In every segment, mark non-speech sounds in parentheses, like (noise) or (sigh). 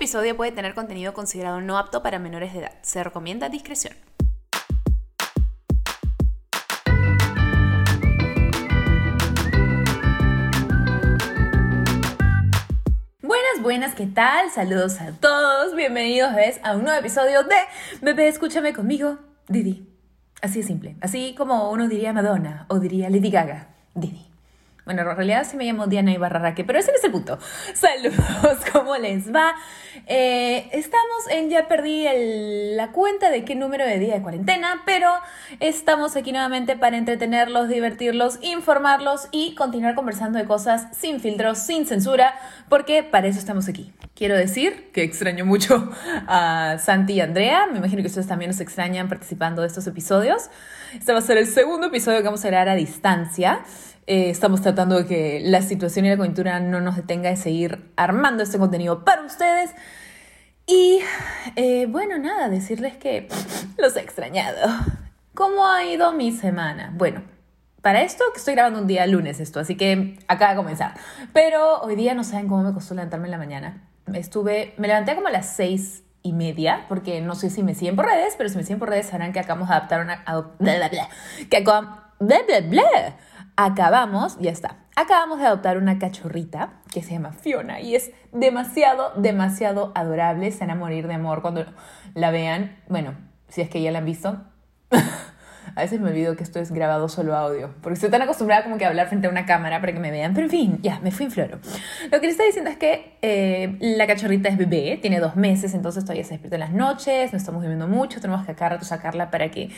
episodio puede tener contenido considerado no apto para menores de edad. Se recomienda discreción. Buenas, buenas, ¿qué tal? Saludos a todos, bienvenidos ¿ves? a un nuevo episodio de Bebé, escúchame conmigo, Didi. Así de simple, así como uno diría Madonna o diría Lady Gaga, Didi. Bueno, en realidad sí me llamo Diana Ibarrarraque, pero ese es el punto. (laughs) Saludos, (laughs) ¿cómo les va? Eh, estamos en, ya perdí la cuenta de qué número de día de cuarentena, pero estamos aquí nuevamente para entretenerlos, divertirlos, informarlos y continuar conversando de cosas sin filtros, sin censura, porque para eso estamos aquí. Quiero decir que extraño mucho a Santi y Andrea. Me imagino que ustedes también nos extrañan participando de estos episodios. Este va a ser el segundo episodio que vamos a grabar a distancia. Eh, estamos tratando de que la situación y la coyuntura no nos detenga de seguir armando este contenido para ustedes. Y eh, bueno, nada, decirles que (laughs) los he extrañado. ¿Cómo ha ido mi semana? Bueno, para esto que estoy grabando un día lunes esto, así que acaba de comenzar. Pero hoy día no saben cómo me costó levantarme en la mañana. Estuve, me levanté como a las seis y media, porque no sé si me siguen por redes, pero si me siguen por redes sabrán que acabamos de adaptar una... Bla, bla, bla, que acabamos... Bla, bla, bla, acabamos, ya está, acabamos de adoptar una cachorrita que se llama Fiona y es demasiado, demasiado adorable. Se van a morir de amor cuando la vean. Bueno, si es que ya la han visto. (laughs) A veces me olvido que esto es grabado solo audio, porque estoy tan acostumbrada como que a hablar frente a una cámara para que me vean. Pero en fin, ya, me fui en floro. Lo que les está diciendo es que eh, la cachorrita es bebé, tiene dos meses, entonces todavía se despierta en las noches, no estamos viviendo mucho, tenemos que acá rato sacarla para que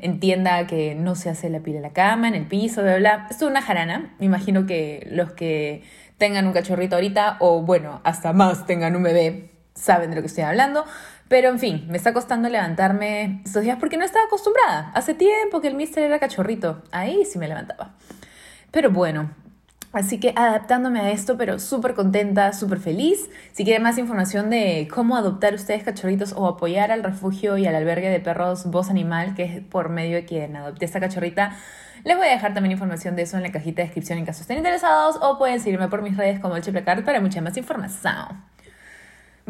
entienda que no se hace la pila en la cama, en el piso, bla, bla. Es una jarana. Me imagino que los que tengan un cachorrito ahorita, o bueno, hasta más tengan un bebé, saben de lo que estoy hablando. Pero en fin, me está costando levantarme estos días porque no estaba acostumbrada. Hace tiempo que el mister era cachorrito. Ahí sí me levantaba. Pero bueno, Así que adaptándome a esto, pero súper contenta, súper feliz. Si quieren más información de cómo adoptar ustedes cachorritos o apoyar al refugio y al albergue de perros Voz Animal, que es por medio de quien adopté esta cachorrita, les voy a dejar también información de eso en la cajita de descripción en caso estén interesados o pueden seguirme por mis redes como el para mucha más información.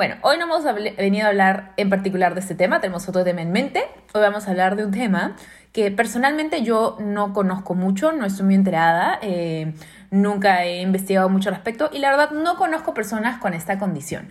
Bueno, hoy no hemos venido a hablar en particular de este tema, tenemos otro tema en mente. Hoy vamos a hablar de un tema que personalmente yo no conozco mucho, no estoy muy enterada, eh, nunca he investigado mucho al respecto y la verdad no conozco personas con esta condición.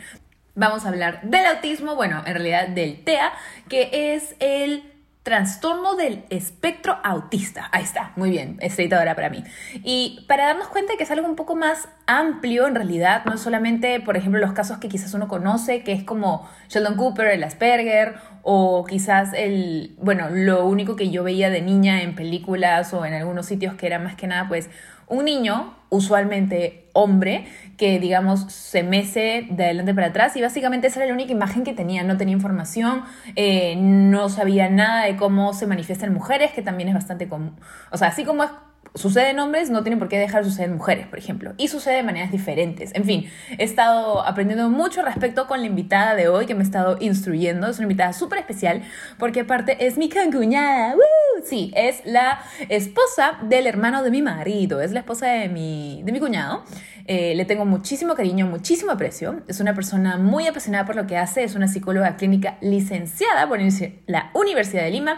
Vamos a hablar del autismo, bueno, en realidad del TEA, que es el trastorno del espectro autista. Ahí está, muy bien, estrellita para mí. Y para darnos cuenta que es algo un poco más amplio en realidad, no solamente, por ejemplo, los casos que quizás uno conoce, que es como Sheldon Cooper, el Asperger, o quizás el, bueno, lo único que yo veía de niña en películas o en algunos sitios que era más que nada, pues, un niño, usualmente hombre, que digamos se mece de adelante para atrás y básicamente esa era la única imagen que tenía, no tenía información, eh, no sabía nada de cómo se manifiestan mujeres, que también es bastante común. O sea, así como es sucede en hombres, no tiene por qué dejar de suceder en mujeres, por ejemplo. Y sucede de maneras diferentes. En fin, he estado aprendiendo mucho respecto con la invitada de hoy que me he estado instruyendo. Es una invitada súper especial porque aparte es mi cancuñada. Sí, es la esposa del hermano de mi marido. Es la esposa de mi, de mi cuñado. Eh, le tengo muchísimo cariño, muchísimo aprecio. Es una persona muy apasionada por lo que hace. Es una psicóloga clínica licenciada por la Universidad de Lima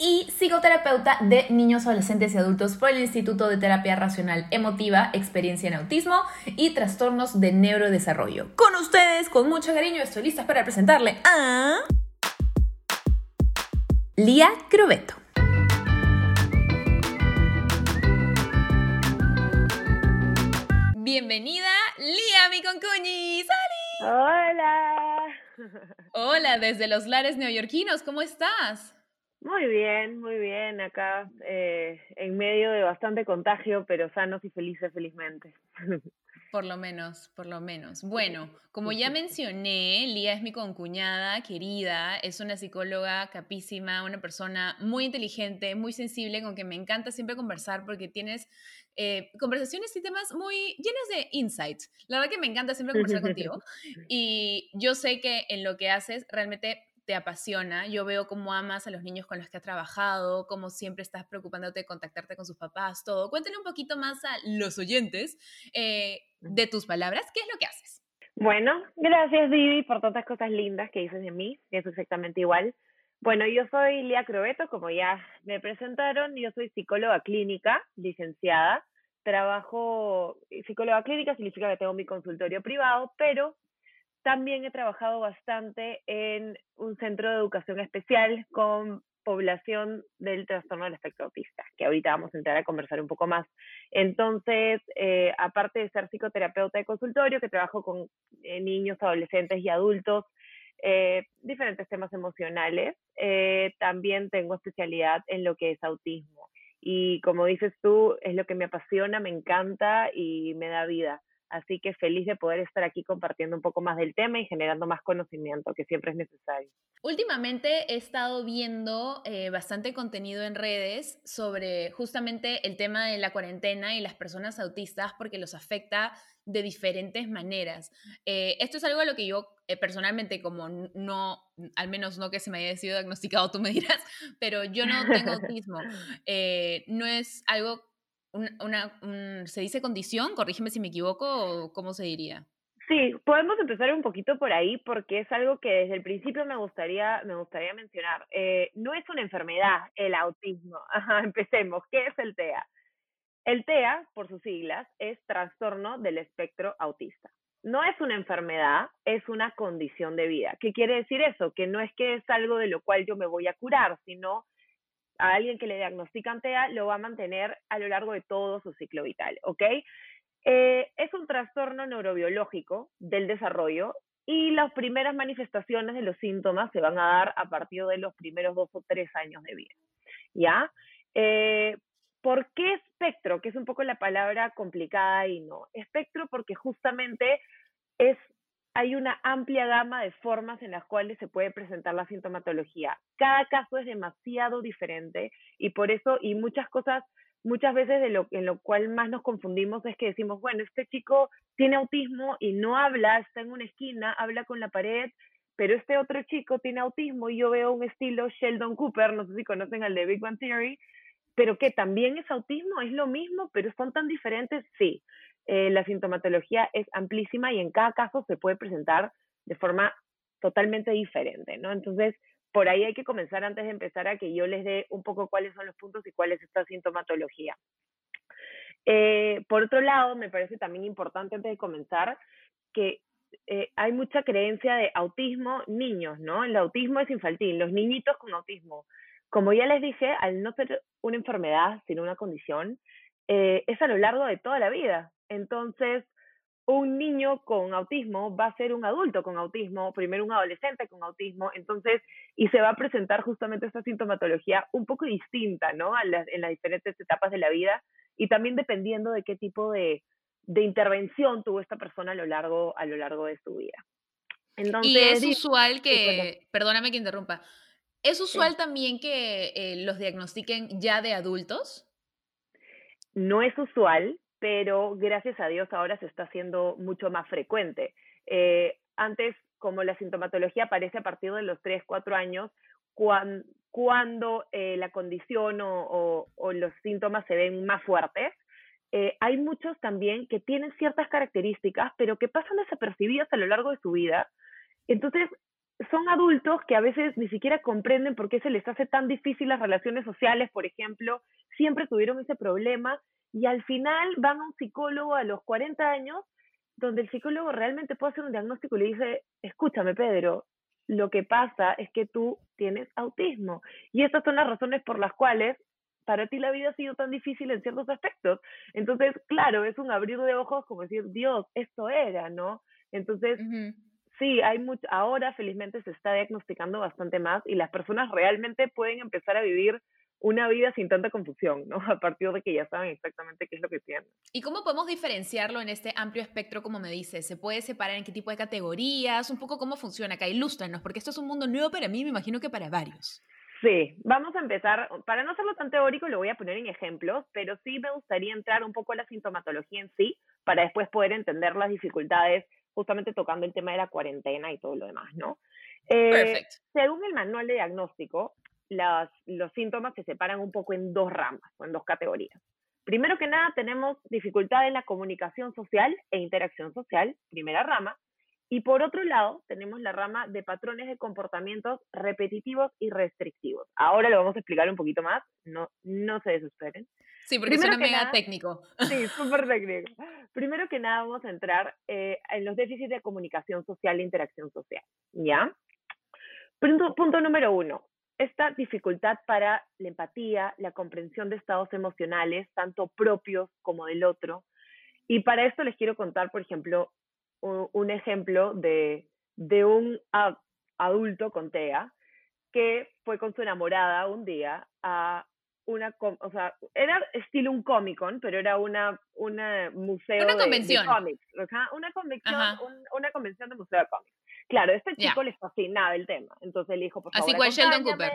y psicoterapeuta de niños, adolescentes y adultos por el Instituto de Terapia Racional Emotiva, Experiencia en Autismo y Trastornos de Neurodesarrollo. Con ustedes, con mucho cariño, estoy lista para presentarle a... Lía Crobeto. Bienvenida, Lía, mi concuñi. Hola. Hola, desde los lares neoyorquinos, ¿cómo estás? Muy bien, muy bien, acá eh, en medio de bastante contagio, pero sanos y felices felizmente. (laughs) Por lo menos, por lo menos. Bueno, como ya (laughs) mencioné, Lía es mi concuñada querida, es una psicóloga capísima, una persona muy inteligente, muy sensible, con que me encanta siempre conversar porque tienes eh, conversaciones y temas muy llenos de insights. La verdad que me encanta siempre conversar contigo (laughs) y yo sé que en lo que haces realmente te apasiona. Yo veo cómo amas a los niños con los que has trabajado, cómo siempre estás preocupándote de contactarte con sus papás, todo. Cuéntale un poquito más a los oyentes eh, de tus palabras, ¿qué es lo que haces? Bueno, gracias Vivi por tantas cosas lindas que dices de mí, es exactamente igual. Bueno, yo soy Lía Crobeto, como ya me presentaron, yo soy psicóloga clínica, licenciada, trabajo, psicóloga clínica significa que tengo mi consultorio privado, pero también he trabajado bastante en un centro de educación especial con población del trastorno del espectro autista, que ahorita vamos a entrar a conversar un poco más. Entonces, eh, aparte de ser psicoterapeuta de consultorio, que trabajo con eh, niños, adolescentes y adultos, eh, diferentes temas emocionales, también tengo especialidad en lo que es autismo. Y como dices tú, es lo que me apasiona, me encanta y me da vida. Así que feliz de poder estar aquí compartiendo un poco más del tema y generando más conocimiento, que siempre es necesario. Últimamente he estado viendo eh, bastante contenido en redes sobre justamente el tema de la cuarentena y las personas autistas porque los afecta de diferentes maneras. Eh, esto es algo a lo que yo eh, personalmente, como no, al menos no que se me haya sido diagnosticado, tú me dirás, pero yo no tengo (laughs) autismo. no es algo una, ¿se dice condición? Corrígeme si me equivoco, o ¿cómo se diría? Sí, podemos empezar un poquito por ahí porque es algo que desde el principio me gustaría, me gustaría mencionar. Eh, no es una enfermedad el autismo. (laughs) Empecemos. ¿Qué es el TEA? El TEA, por sus siglas, es trastorno del espectro autista. No es una enfermedad, es una condición de vida. ¿Qué quiere decir eso? Que no es que es algo de lo cual yo me voy a curar, sino a alguien que le diagnostican TEA lo va a mantener a lo largo de todo su ciclo vital, ¿ok? Eh, es un trastorno neurobiológico del desarrollo y las primeras manifestaciones de los síntomas se van a dar a partir de los primeros dos o tres años de vida, ¿ya? Eh, ¿Por qué espectro? Que es un poco la palabra complicada y no. Espectro porque justamente es hay una amplia gama de formas en las cuales se puede presentar la sintomatología. Cada caso es demasiado diferente y por eso, y muchas cosas, muchas veces de lo, en lo cual más nos confundimos es que decimos, bueno, este chico tiene autismo y no habla, está en una esquina, habla con la pared, pero este otro chico tiene autismo y yo veo un estilo Sheldon Cooper, no sé si conocen al de Big Bang Theory, pero que también es autismo, es lo mismo, pero son tan diferentes, sí. Eh, la sintomatología es amplísima y en cada caso se puede presentar de forma totalmente diferente, ¿no? Entonces, por ahí hay que comenzar antes de empezar a que yo les dé un poco cuáles son los puntos y cuál es esta sintomatología. Eh, por otro lado, me parece también importante antes de comenzar que eh, hay mucha creencia de autismo niños, ¿no? El autismo es infantil, los niñitos con autismo. Como ya les dije, al no ser una enfermedad, sino una condición, es a lo largo de toda la vida. Entonces, un niño con autismo va a ser un adulto con autismo, primero un adolescente con autismo, entonces, y se va a presentar justamente esta sintomatología un poco distinta, ¿no? en las diferentes etapas de la vida y también dependiendo de qué tipo de, intervención tuvo esta persona a lo largo, a lo largo de su vida. Entonces, y es usual que, perdóname que interrumpa, ¿es usual también que eh, los diagnostiquen ya de adultos? No es usual, pero gracias a Dios ahora se está haciendo mucho más frecuente. Eh, antes, como la sintomatología aparece a partir de los 3, 4 años, cuando, eh, la condición o, los síntomas se ven más fuertes, eh, hay muchos también que tienen ciertas características, pero que pasan desapercibidas a lo largo de su vida. Entonces, son adultos que a veces ni siquiera comprenden por qué se les hace tan difícil las relaciones sociales, por ejemplo, siempre tuvieron ese problema y al final van a un psicólogo a los 40 años, donde el psicólogo realmente puede hacer un diagnóstico y le dice, escúchame Pedro, lo que pasa es que tú tienes autismo. Y estas son las razones por las cuales para ti la vida ha sido tan difícil en ciertos aspectos. Entonces, claro, es un abrir de ojos como decir, Dios, esto era, ¿no? Entonces, sí, hay mucho, ahora felizmente se está diagnosticando bastante más y las personas realmente pueden empezar a vivir una vida sin tanta confusión, ¿no? (laughs) A partir de que ya saben exactamente qué es lo que tienen. ¿Y cómo podemos diferenciarlo en este amplio espectro, como me dices? ¿Se puede separar en qué tipo de categorías? Un poco cómo funciona acá. Ilústranos, porque esto es un mundo nuevo para mí, me imagino que para varios. Sí, vamos a empezar, para no hacerlo tan teórico, lo voy a poner en ejemplos, pero sí me gustaría entrar un poco a la sintomatología en sí, para después poder entender las dificultades, justamente tocando el tema de la cuarentena y todo lo demás, ¿no? Eh, según el manual de diagnóstico, los síntomas se separan un poco en dos ramas o en dos categorías. Primero que nada, tenemos dificultad en la comunicación social e interacción social, primera rama, Y por otro lado, tenemos la rama de patrones de comportamientos repetitivos y restrictivos. Ahora lo vamos a explicar un poquito más, no, no se desesperen. Sí, porque Primero suena mega técnico. Sí, (laughs) súper técnico. Primero que nada vamos a entrar eh, en los déficits de comunicación social e interacción social, ¿ya? Punto, punto número uno, esta dificultad para la empatía, la comprensión de estados emocionales, tanto propios como del otro. Y para esto les quiero contar, por ejemplo, un, ejemplo de, de un adulto con TEA que fue con su enamorada un día a una, o sea, era estilo un Comic Con, pero era una, una museo una convención. de, cómics, una convención, una convención de museo de cómics. Claro, a este chico le fascinaba el tema, entonces le dijo, por favor, Así cual Sheldon Cooper.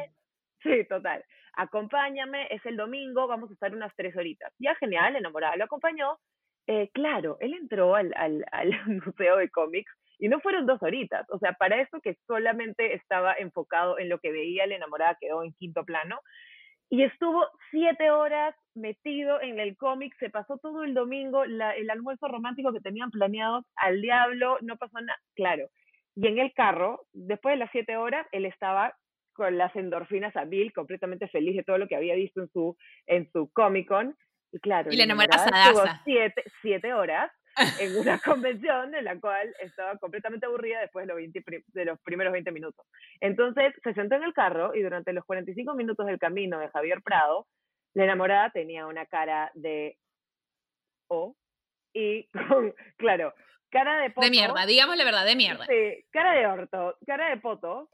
Sí, total. Acompáñame, es el domingo, vamos a estar unas tres horitas. Ya, genial, enamorada, lo acompañó. Eh, claro, él entró al, al, al (laughs) museo de cómics y no fueron dos horitas. O sea, para eso que solamente estaba enfocado en lo que veía la enamorada quedó en quinto plano. Y estuvo siete horas metido en el cómic, se pasó todo el domingo, la, el almuerzo romántico que tenían planeado al diablo, no pasó nada. Claro, y en el carro, después de las siete horas, él estaba con las endorfinas a Bill, completamente feliz de todo lo que había visto en su, en su Comic Con. Y claro, y estuvo siete, siete horas en una (laughs) convención en la cual estaba completamente aburrida después de los, 20, de los primeros 20 minutos. Entonces se sentó en el carro y durante los 45 minutos del camino de Javier Prado, la enamorada tenía una cara de O y con, (laughs) claro, cara de poto. De mierda, digamos la verdad, de mierda. Sí, cara de orto, cara de poto,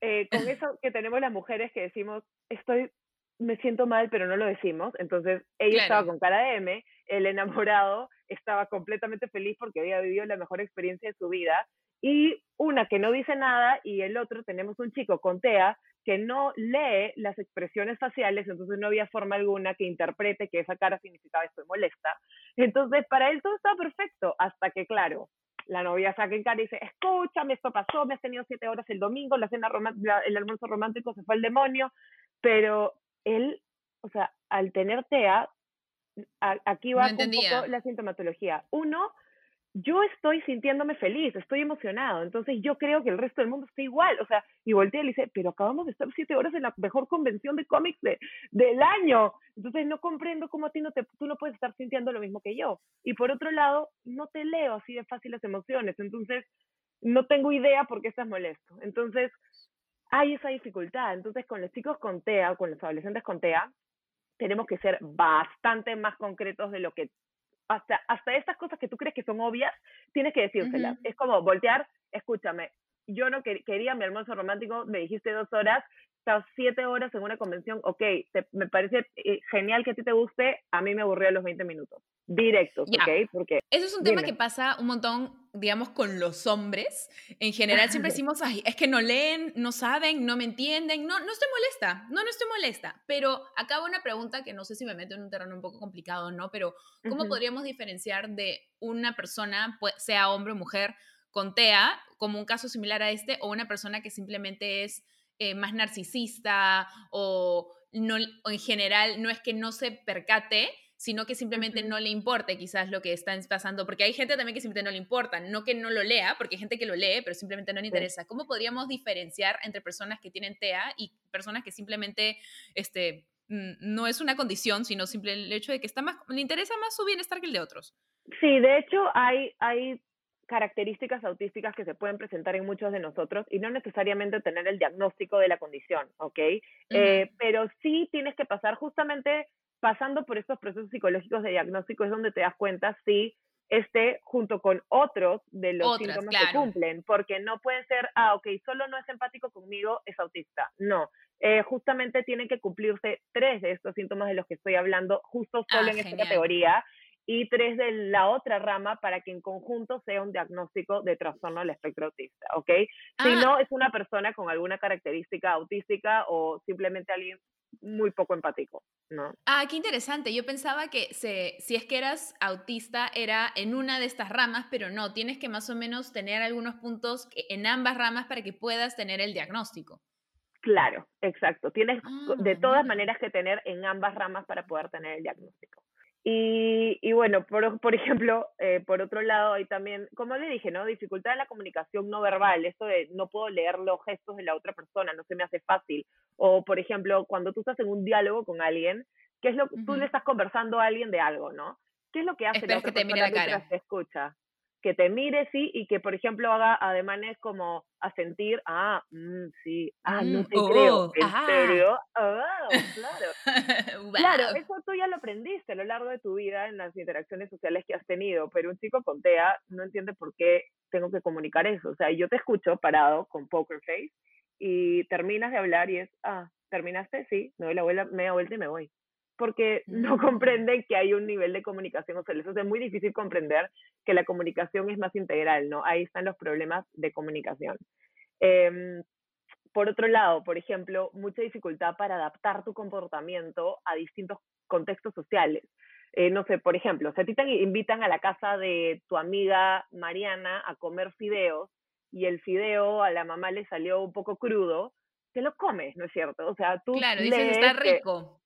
eh, con eso que tenemos las mujeres que decimos, estoy, me siento mal, pero no lo decimos. Entonces, ella estaba con cara de M, el enamorado estaba completamente feliz porque había vivido la mejor experiencia de su vida. Y una que no dice nada y el otro tenemos un chico con TEA que no lee las expresiones faciales, entonces no había forma alguna que interprete que esa cara significaba estoy molesta. Entonces, para él todo estaba perfecto, hasta que, claro, la novia saca en cara y dice, escúchame, esto pasó, me has tenido siete horas el domingo, la cena el almuerzo romántico se fue al demonio, pero él, o sea, al tener TEA, aquí va un poco la sintomatología. Uno, yo estoy sintiéndome feliz, estoy emocionado, entonces yo creo que el resto del mundo está igual, o sea, y voltea y le dice, pero acabamos de estar siete horas en la mejor convención de cómics de, del año, entonces no comprendo cómo a ti no te, tú no puedes estar sintiendo lo mismo que yo. Y por otro lado, no te leo así de fácil las emociones, entonces no tengo idea por qué estás molesto. Entonces, hay esa dificultad, entonces con los chicos con TEA, con los adolescentes con TEA, tenemos que ser bastante más concretos de lo que hasta, hasta estas cosas que tú crees que son obvias, tienes que decírselas. Es como voltear, escúchame, yo no quería mi almuerzo romántico, me dijiste dos horas, estás siete horas en una convención, ok, me parece eh, genial que a ti te guste, a mí me aburrió los 20 minutos. Directos, ¿ok? Porque, Eso es un tema que pasa un montón, digamos, con los hombres. En general siempre (laughs) decimos, ay, es que no leen, no saben, no me entienden. No, no estoy molesta, no, no estoy molesta. Pero acaba una pregunta que no sé si me meto en un terreno un poco complicado, ¿no? Pero ¿cómo podríamos diferenciar de una persona, sea hombre o mujer, con TEA, como un caso similar a este, o una persona que simplemente es eh, más narcisista o, no, en general no es que no se percate, sino que simplemente no le importe quizás lo que está pasando, porque hay gente también que simplemente no le importa, no que no lo lea, porque hay gente que lo lee, pero simplemente no le interesa. ¿Cómo podríamos diferenciar entre personas que tienen TEA y personas que simplemente este, no es una condición, sino simple el hecho de que está más, le interesa más su bienestar que el de otros? Sí, de hecho hay, hay características autísticas que se pueden presentar en muchos de nosotros y no necesariamente tener el diagnóstico de la condición, ¿ok? Eh, pero sí tienes que pasar justamente pasando por estos procesos psicológicos de diagnóstico es donde te das cuenta si este junto con otros de los síntomas que cumplen, porque no puede ser, ah, ok, solo no es empático conmigo, es autista. No, eh, justamente tienen que cumplirse tres de estos síntomas de los que estoy hablando, justo solo ah, en esta categoría, y tres de la otra rama para que en conjunto sea un diagnóstico de trastorno del espectro autista, ¿ok? Si ah. no, es una persona con alguna característica autística o simplemente alguien muy poco empático, ¿no? Ah, qué interesante. Yo pensaba que se, si es que eras autista era en una de estas ramas, pero no, tienes que más o menos tener algunos puntos en ambas ramas para que puedas tener el diagnóstico. Claro, exacto. Tienes de ah, todas maneras que tener en ambas ramas para poder tener el diagnóstico. Y, y bueno, por, por ejemplo, eh, por otro lado, hay también, como le dije, ¿no? Dificultad en la comunicación no verbal, eso de no puedo leer los gestos de la otra persona, no se me hace fácil. O, por ejemplo, cuando tú estás en un diálogo con alguien, ¿qué es lo que tú le estás conversando a alguien de algo, ¿no? ¿Qué es lo que hace la otra que te persona mire la cara. te escucha? Que te mire, sí, y que, por ejemplo, haga ademanes como a sentir, ah, mm, sí, ah, no Mm, te creo, oh, ¿en ajá. serio? (laughs) Ah, claro. Claro, Guau. eso tú ya lo aprendiste a lo largo de tu vida en las interacciones sociales que has tenido, pero un chico con TEA no entiende por qué tengo que comunicar eso. O sea, yo te escucho parado con poker face y terminas de hablar y es, ah, ¿terminaste? Sí, me doy la vuelta, media vuelta y me voy. Porque no (laughs) Mm. comprenden que hay un nivel de comunicación, o sea, les hace muy difícil comprender que la comunicación es más integral, ¿no? Ahí están los problemas de comunicación. Em, por otro lado, por ejemplo, mucha dificultad para adaptar tu comportamiento a distintos contextos sociales. Eh, no sé, por ejemplo, si a ti te invitan a la casa de tu amiga Mariana a comer fideos y el fideo a la mamá le salió un poco crudo, te lo comes, ¿no es cierto? O sea, tú Claro, dices, está rico.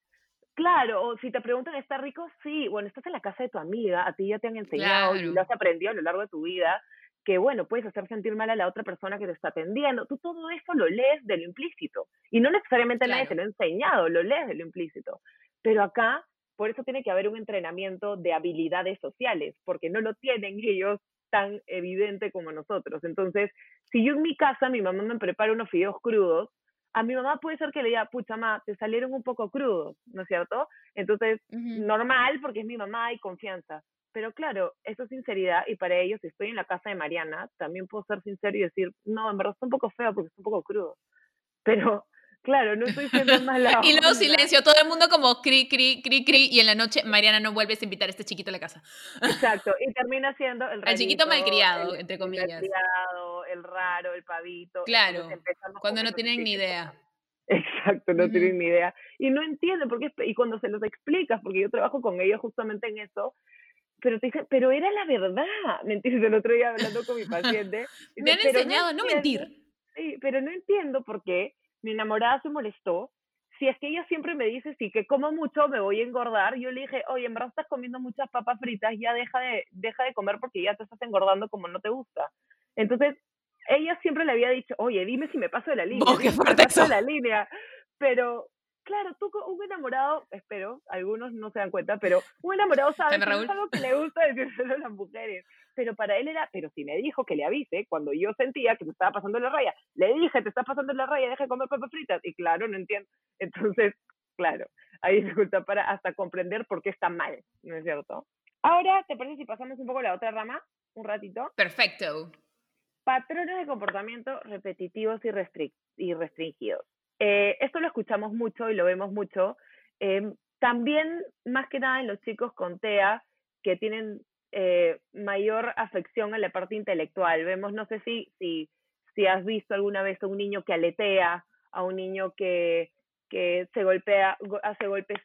Claro, o si te preguntan, ¿está rico? Sí, bueno, estás en la casa de tu amiga, a ti ya te han enseñado y Claro. lo has aprendido a lo largo de tu vida, que bueno, puedes hacer sentir mal a la otra persona que te está atendiendo. Tú todo eso lo lees de lo implícito. Y no necesariamente nadie te Claro. lo ha enseñado, lo lees de lo implícito. Pero acá, por eso tiene que haber un entrenamiento de habilidades sociales, porque no lo tienen (laughs) ellos tan evidente como nosotros. Entonces, si yo en mi casa, mi mamá me prepara unos fideos crudos, a mi mamá puede ser que le diga, pucha, mamá, te salieron un poco crudos, ¿no es cierto? Entonces, normal, porque es mi mamá y confianza. Pero claro, eso es sinceridad y para ellos, si estoy en la casa de Mariana, también puedo ser sincero y decir, no, en verdad está un poco feo porque está un poco crudo. Pero, claro, no estoy siendo (laughs) mala Y luego silencio, todo el mundo como cri, cri, cri, cri, y en la noche Mariana no vuelves a invitar a este chiquito a la casa. Exacto, y (laughs) termina siendo el Al chiquito rarito, malcriado, el- entre el comillas. malcriado, el raro, el pavito. Claro, Cuando no tienen ni idea. (laughs) Exacto, no Ujú. tienen ni idea. Y no entienden por qué, y cuando se los explicas, porque yo trabajo con ellos justamente en eso, pero te dicen, pero era la verdad. ¿Me entiendes? El otro día hablando con mi paciente. Me dice, han "Pero no enseñado a no entiendo". mentir. Sí, pero no entiendo por qué mi enamorada se molestó. Si es que ella siempre me dice, sí, que como mucho me voy a engordar, yo le dije, oye, en verdad estás comiendo muchas papas fritas, ya deja de, deja de comer porque ya te estás engordando como no te gusta. Entonces, ella siempre le había dicho, oye, dime si me paso de la línea, Oh, qué si me paso de la línea. Pero, claro, tú un enamorado, espero, algunos no se dan cuenta, pero un enamorado sabe que es algo que le gusta decírselo a las mujeres. Pero para él era, pero si me dijo que le avise, cuando yo sentía que me estaba pasando la raya, le dije, te estás pasando la raya, deja de comer papas fritas. Y claro, no entiendo. Entonces, claro, hay dificultad para hasta comprender por qué está mal, ¿no es cierto? Ahora, ¿te parece si pasamos un poco a la otra rama? Un ratito. Perfecto. Patrones de comportamiento repetitivos y, y restringidos. Eh, esto lo escuchamos mucho y lo vemos mucho. eh, también, más que nada, en los chicos con TEA que tienen eh, mayor afección a la parte intelectual. Vemos, no sé si, si, si has visto alguna vez a un niño que aletea, a un niño que, que se golpea, go- hace golpes,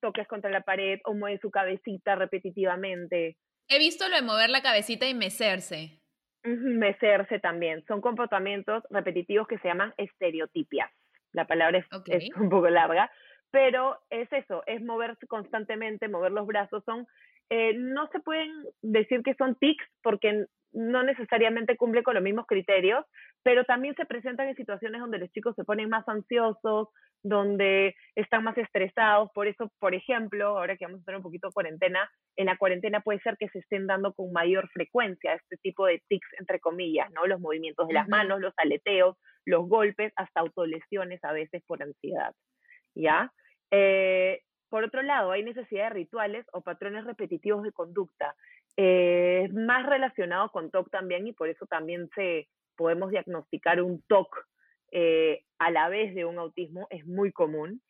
toques contra la pared o mueve su cabecita repetitivamente. He visto lo de mover la cabecita y mecerse. Mecerse también. Son comportamientos repetitivos que se llaman estereotipias. La palabra es, es (laughs) un poco larga, pero es eso, es moverse constantemente, mover los brazos. Son, eh, no se pueden decir que son tics porque no necesariamente cumple con los mismos criterios, pero también se presentan en situaciones donde los chicos se ponen más ansiosos, donde están más estresados. Por eso, por ejemplo, ahora que vamos a estar un poquito en cuarentena, en la cuarentena puede ser que se estén dando con mayor frecuencia este tipo de tics, entre comillas, ¿no? Los movimientos de las manos, los aleteos, los golpes, hasta autolesiones a veces por ansiedad, ¿ya? Eh, por otro lado, hay necesidad de rituales o patrones repetitivos de conducta. Eh, Es más relacionado con TOC también y por eso también se podemos diagnosticar un TOC eh, a la vez de un autismo, es muy común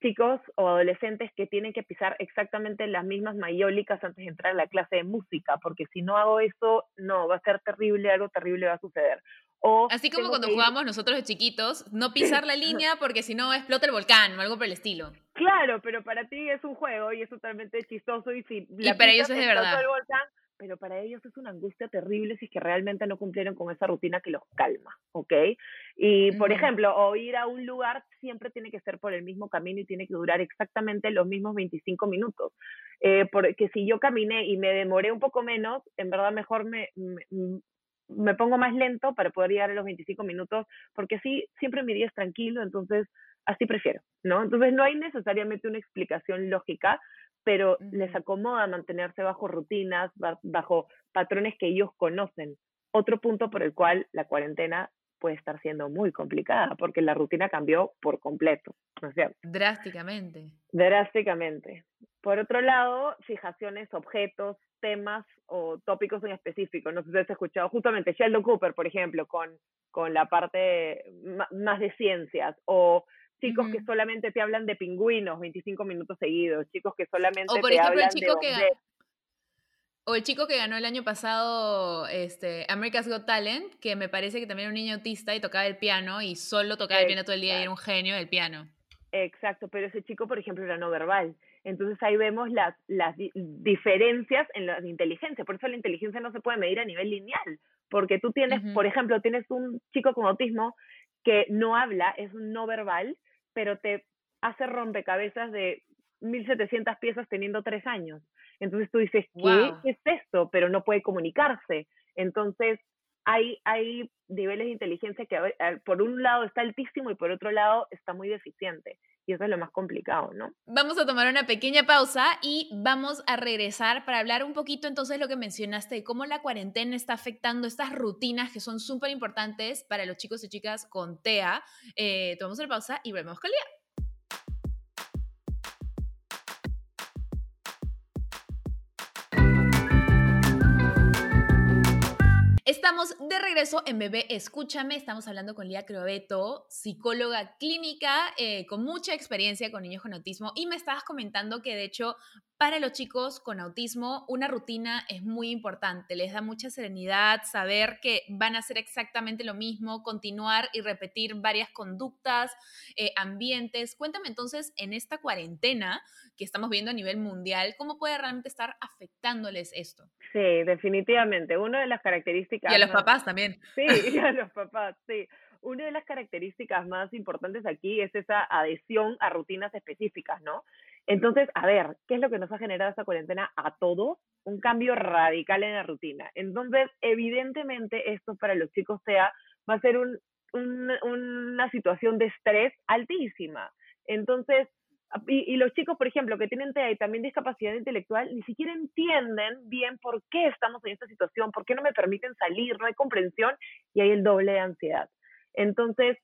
chicos o adolescentes que tienen que pisar exactamente las mismas mayólicas antes de entrar a la clase de música, porque si no hago eso, no, va a ser terrible, algo terrible va a suceder. O Así como cuando jugábamos nosotros de chiquitos, no (laughs) pisar la línea porque si no explota el volcán o algo por el estilo. Claro, pero para ti es un juego y es totalmente chistoso y si la para ellos es de verdad. el volcán, pero para ellos es una angustia terrible si es que realmente no cumplieron con esa rutina que los calma, ¿ok? Y, por ejemplo, o ir a un lugar siempre tiene que ser por el mismo camino y tiene que durar exactamente los mismos 25 minutos. Eh, porque si yo caminé y me demoré un poco menos, en verdad mejor me, me, pongo más lento para poder llegar a los 25 minutos, porque así siempre mi día es tranquilo, entonces así prefiero, ¿no? Entonces no hay necesariamente una explicación lógica, pero les acomoda mantenerse bajo rutinas, bajo patrones que ellos conocen. Otro punto por el cual la cuarentena puede estar siendo muy complicada, porque la rutina cambió por completo, ¿no es cierto? Drásticamente. Drásticamente. Por otro lado, fijaciones, objetos, temas o tópicos en específico. No sé si has escuchado justamente Sheldon Cooper, por ejemplo, con, con la parte más de ciencias, o chicos que solamente te hablan de pingüinos 25 minutos seguidos, chicos que solamente o por te ejemplo, hablan el chico de que o el chico que ganó el año pasado este, America's Got Talent, que me parece que también era un niño autista y tocaba el piano y solo tocaba el piano todo el día y era un genio del piano. Exacto, pero ese chico, por ejemplo, era no verbal. Entonces ahí vemos las, las diferencias en la inteligencia. Por eso la inteligencia no se puede medir a nivel lineal, porque tú tienes, por ejemplo, tienes un chico con autismo que no habla, es un no verbal, pero te hace rompecabezas de 1700 piezas teniendo tres años. Entonces tú dices, ¿qué es esto? Pero no puede comunicarse. Entonces hay, hay niveles de inteligencia que por un lado está altísimo y por otro lado está muy deficiente. Y eso es lo más complicado, ¿no? Vamos a tomar una pequeña pausa y vamos a regresar para hablar un poquito entonces lo que mencionaste, de cómo la cuarentena está afectando estas rutinas que son súper importantes para los chicos y chicas con TEA. Eh, tomamos la pausa y volvemos con Lía. Estamos de regreso en Bebé Escúchame. Estamos hablando con Lía Crobeto, psicóloga clínica eh, con mucha experiencia con niños con autismo. Y me estabas comentando que, de hecho, para los chicos con autismo, una rutina es muy importante. Les da mucha serenidad saber que van a hacer exactamente lo mismo, continuar y repetir varias conductas, eh, ambientes. Cuéntame entonces, en esta cuarentena que estamos viendo a nivel mundial, ¿cómo puede realmente estar afectándoles esto? Sí, definitivamente. Una de las características... Y a los papás también. Sí, y a los papás, sí. Una de las características más importantes aquí es esa adhesión a rutinas específicas, ¿no? Entonces, a ver, ¿qué es lo que nos ha generado esta cuarentena a todos? Un cambio radical en la rutina. Entonces, evidentemente, esto para los chicos sea, va a ser un, una situación de estrés altísima. Entonces, y, los chicos, por ejemplo, que tienen TEA y también discapacidad intelectual, ni siquiera entienden bien por qué estamos en esta situación, por qué no me permiten salir, no hay comprensión y hay el doble de ansiedad. Entonces,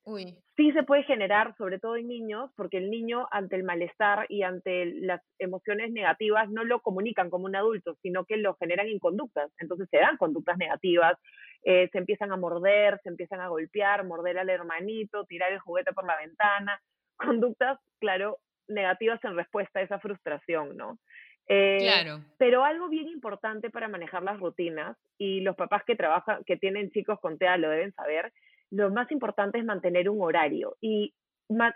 sí se puede generar, sobre todo en niños, porque el niño ante el malestar y ante las emociones negativas no lo comunican como un adulto, sino que lo generan en conductas. Entonces se dan conductas negativas, eh, se empiezan a morder, se empiezan a golpear, morder al hermanito, tirar el juguete por la ventana, (laughs) conductas, claro, negativas en respuesta a esa frustración, ¿no? Eh, claro. Pero algo bien importante para manejar las rutinas, y los papás que trabajan, que tienen chicos con TEA lo deben saber, lo más importante es mantener un horario. Y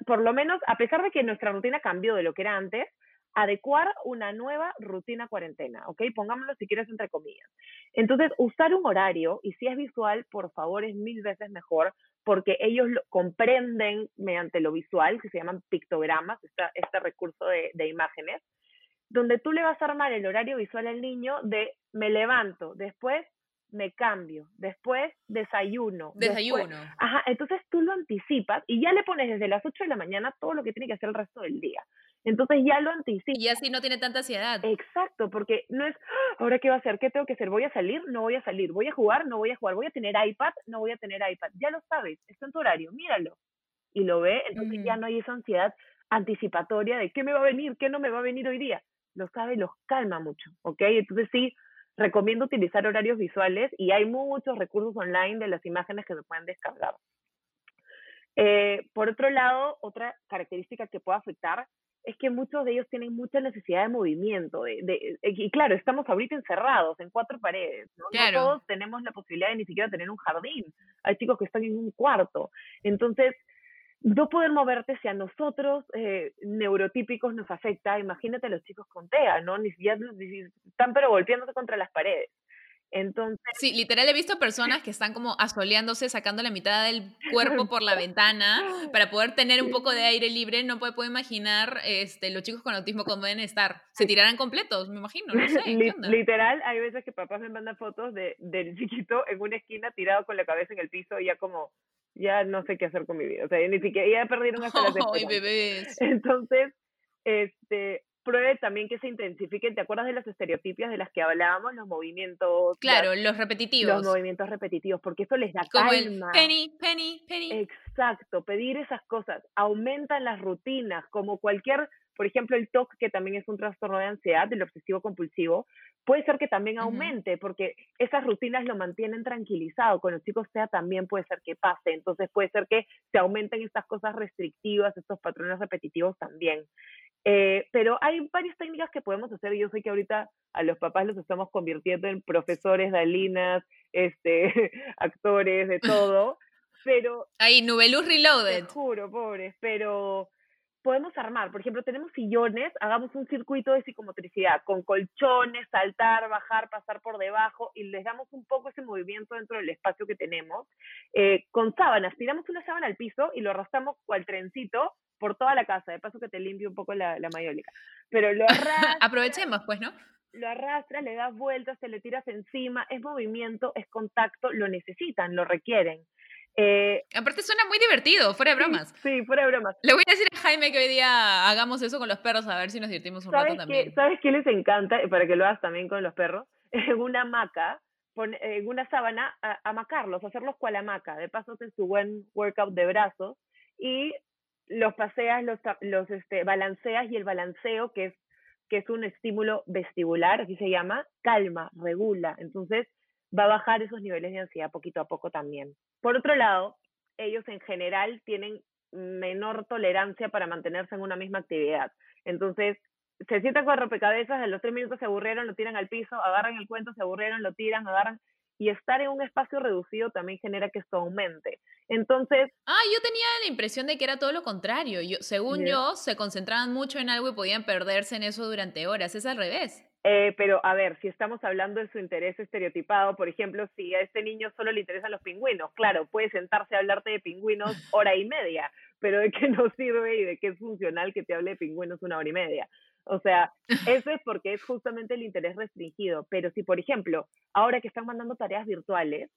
por lo menos, a pesar de que nuestra rutina cambió de lo que era antes, adecuar una nueva rutina cuarentena, ¿ok? Pongámoslo si quieres entre comillas. Entonces, usar un horario, y si es visual, por favor, es mil veces mejor, porque ellos lo comprenden mediante lo visual, que se llaman pictogramas, este recurso de, de imágenes, donde tú le vas a armar el horario visual al niño de me levanto, después me cambio, después desayuno. Desayuno. ajá, entonces tú lo anticipas y ya le pones desde las 8 de la mañana todo lo que tiene que hacer el resto del día. Entonces ya lo anticipas. Y así no tiene tanta ansiedad. Exacto, porque no es, ah, ahora qué va a hacer, qué tengo que hacer, voy a salir, no voy a salir, voy a jugar, no voy a jugar, voy a tener iPad, no voy a tener iPad. Ya lo sabes, está en tu horario, míralo. Y lo ve, entonces ya no hay esa ansiedad anticipatoria de qué me va a venir, qué no me va a venir hoy día. Lo sabe, los calma mucho, ¿ok? Entonces sí, recomiendo utilizar horarios visuales y hay muchos recursos online de las imágenes que se pueden descargar. Eh, por otro lado, otra característica que puede afectar es que muchos de ellos tienen mucha necesidad de movimiento. De, y claro, estamos ahorita encerrados en cuatro paredes. ¿no? todos tenemos la posibilidad de ni siquiera tener un jardín. Hay chicos que están en un cuarto. Entonces, no poder moverte si a nosotros eh, neurotípicos nos afecta, imagínate a los chicos con TEA, ¿no? Ni siquiera están pero golpeándose contra las paredes. Entonces... Sí, literal he visto personas que están como asoleándose, sacando la mitad del cuerpo por la (laughs) ventana para poder tener un poco de aire libre. No puedo, imaginar este, los chicos con autismo cómo deben estar. Se tirarán completos, me imagino, no sé. Literal, hay veces que papás me mandan fotos de, del chiquito en una esquina tirado con la cabeza en el piso y ya como, ya no sé qué hacer con mi vida. O sea, ni siquiera, ya perdieron hasta las (laughs) ¡Ay, bebés! Entonces, este, pruebe también que se intensifiquen. ¿Te acuerdas de las estereotipias de las que hablábamos? Los movimientos. Claro, los repetitivos. Los movimientos repetitivos, porque eso les da Como calma. penny, penny, penny. Exacto, pedir esas cosas. Aumentan las rutinas, como cualquier, por ejemplo, el TOC, que también es un trastorno de ansiedad, del obsesivo compulsivo, puede ser que también aumente, porque esas rutinas lo mantienen tranquilizado. Con los chicos sea también puede ser que pase. Entonces puede ser que se aumenten estas cosas restrictivas, estos patrones repetitivos también. Eh, pero hay varias técnicas que podemos hacer. Yo sé que ahorita a los papás los estamos convirtiendo en profesores, dalinas, este, (laughs) actores, de (laughs) todo. Pero. Ahí, Nubeluz Reloaded. Te juro, pobres. Pero podemos armar. Por ejemplo, tenemos sillones, hagamos un circuito de psicomotricidad con colchones, saltar, bajar, pasar por debajo y les damos un poco ese movimiento dentro del espacio que tenemos. Eh, con sábanas, tiramos una sábana al piso y lo arrastramos cual trencito por toda la casa, de paso que te limpie un poco la, la mayólica. Pero lo arrastras. (laughs) Aprovechemos, pues, ¿no? Lo arrastras, le das vueltas, te le tiras encima, es movimiento, es contacto, lo necesitan, lo requieren. Eh, Aparte suena muy divertido, fuera de bromas. Sí, fuera de bromas. Le voy a decir a Jaime que hoy día hagamos eso con los perros, a ver si nos divertimos un rato también. ¿Sabes qué les encanta? Para que lo hagas también con los perros. (laughs) En una hamaca, en una sábana, amacarlos, hacerlos cual hamaca. De paso, haces tu buen workout de brazos y los paseas, los, los este, balanceas y el balanceo, que es, que es un estímulo vestibular, así se llama, calma, regula. Entonces va a bajar esos niveles de ansiedad poquito a poco también. Por otro lado, ellos en general tienen menor tolerancia para mantenerse en una misma actividad. Entonces, se sientan con rompecabezas, en los tres minutos se aburrieron, lo tiran al piso, agarran el cuento, se aburrieron, lo tiran, agarran y estar en un espacio reducido también genera que esto aumente. Entonces... Ah, yo tenía la impresión de que era todo lo contrario. Yo, según yo, se concentraban mucho en algo y podían perderse en eso durante horas. Es al revés. Eh, pero a ver, si estamos hablando de su interés estereotipado, por ejemplo, si a este niño solo le interesan los pingüinos, claro, puede sentarse a hablarte de pingüinos hora y media, pero de qué no sirve y de qué es funcional que te hable de pingüinos una hora y media. O sea, eso es porque es justamente el interés restringido. Pero si, por ejemplo, ahora que están mandando tareas virtuales,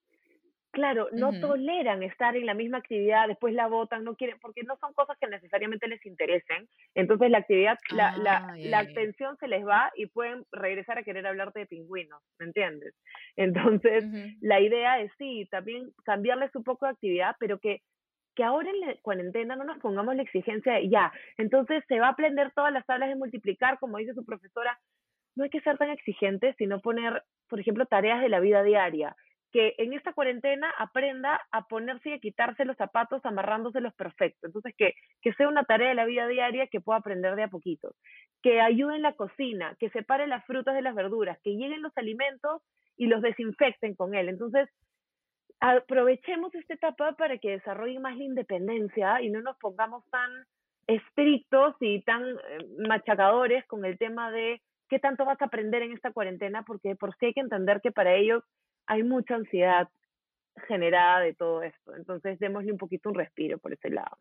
claro, no toleran estar en la misma actividad, después la votan, no quieren, porque no son cosas que necesariamente les interesen. Entonces la actividad, la, la, la, atención se les va y pueden regresar a querer hablarte de pingüinos, ¿me entiendes? (laughs) Entonces, la idea es sí, también cambiarles un poco de actividad, pero que que ahora en la cuarentena no nos pongamos la exigencia de ya, entonces se va a aprender todas las tablas de multiplicar, como dice su profesora. No hay que ser tan exigentes, sino poner, por ejemplo, tareas de la vida diaria. Que en esta cuarentena aprenda a ponerse y a quitarse los zapatos amarrándoselos perfecto. Entonces, que, que sea una tarea de la vida diaria que pueda aprender de a poquito. Que ayude en la cocina, que separe las frutas de las verduras, que lleguen los alimentos y los desinfecten con él. Entonces, aprovechemos esta etapa para que desarrollen más la independencia y no nos pongamos tan estrictos y tan eh, machacadores con el tema de qué tanto vas a aprender en esta cuarentena, porque por sí hay que entender que para ellos hay mucha ansiedad generada de todo esto. Entonces, démosle un poquito un respiro por ese lado.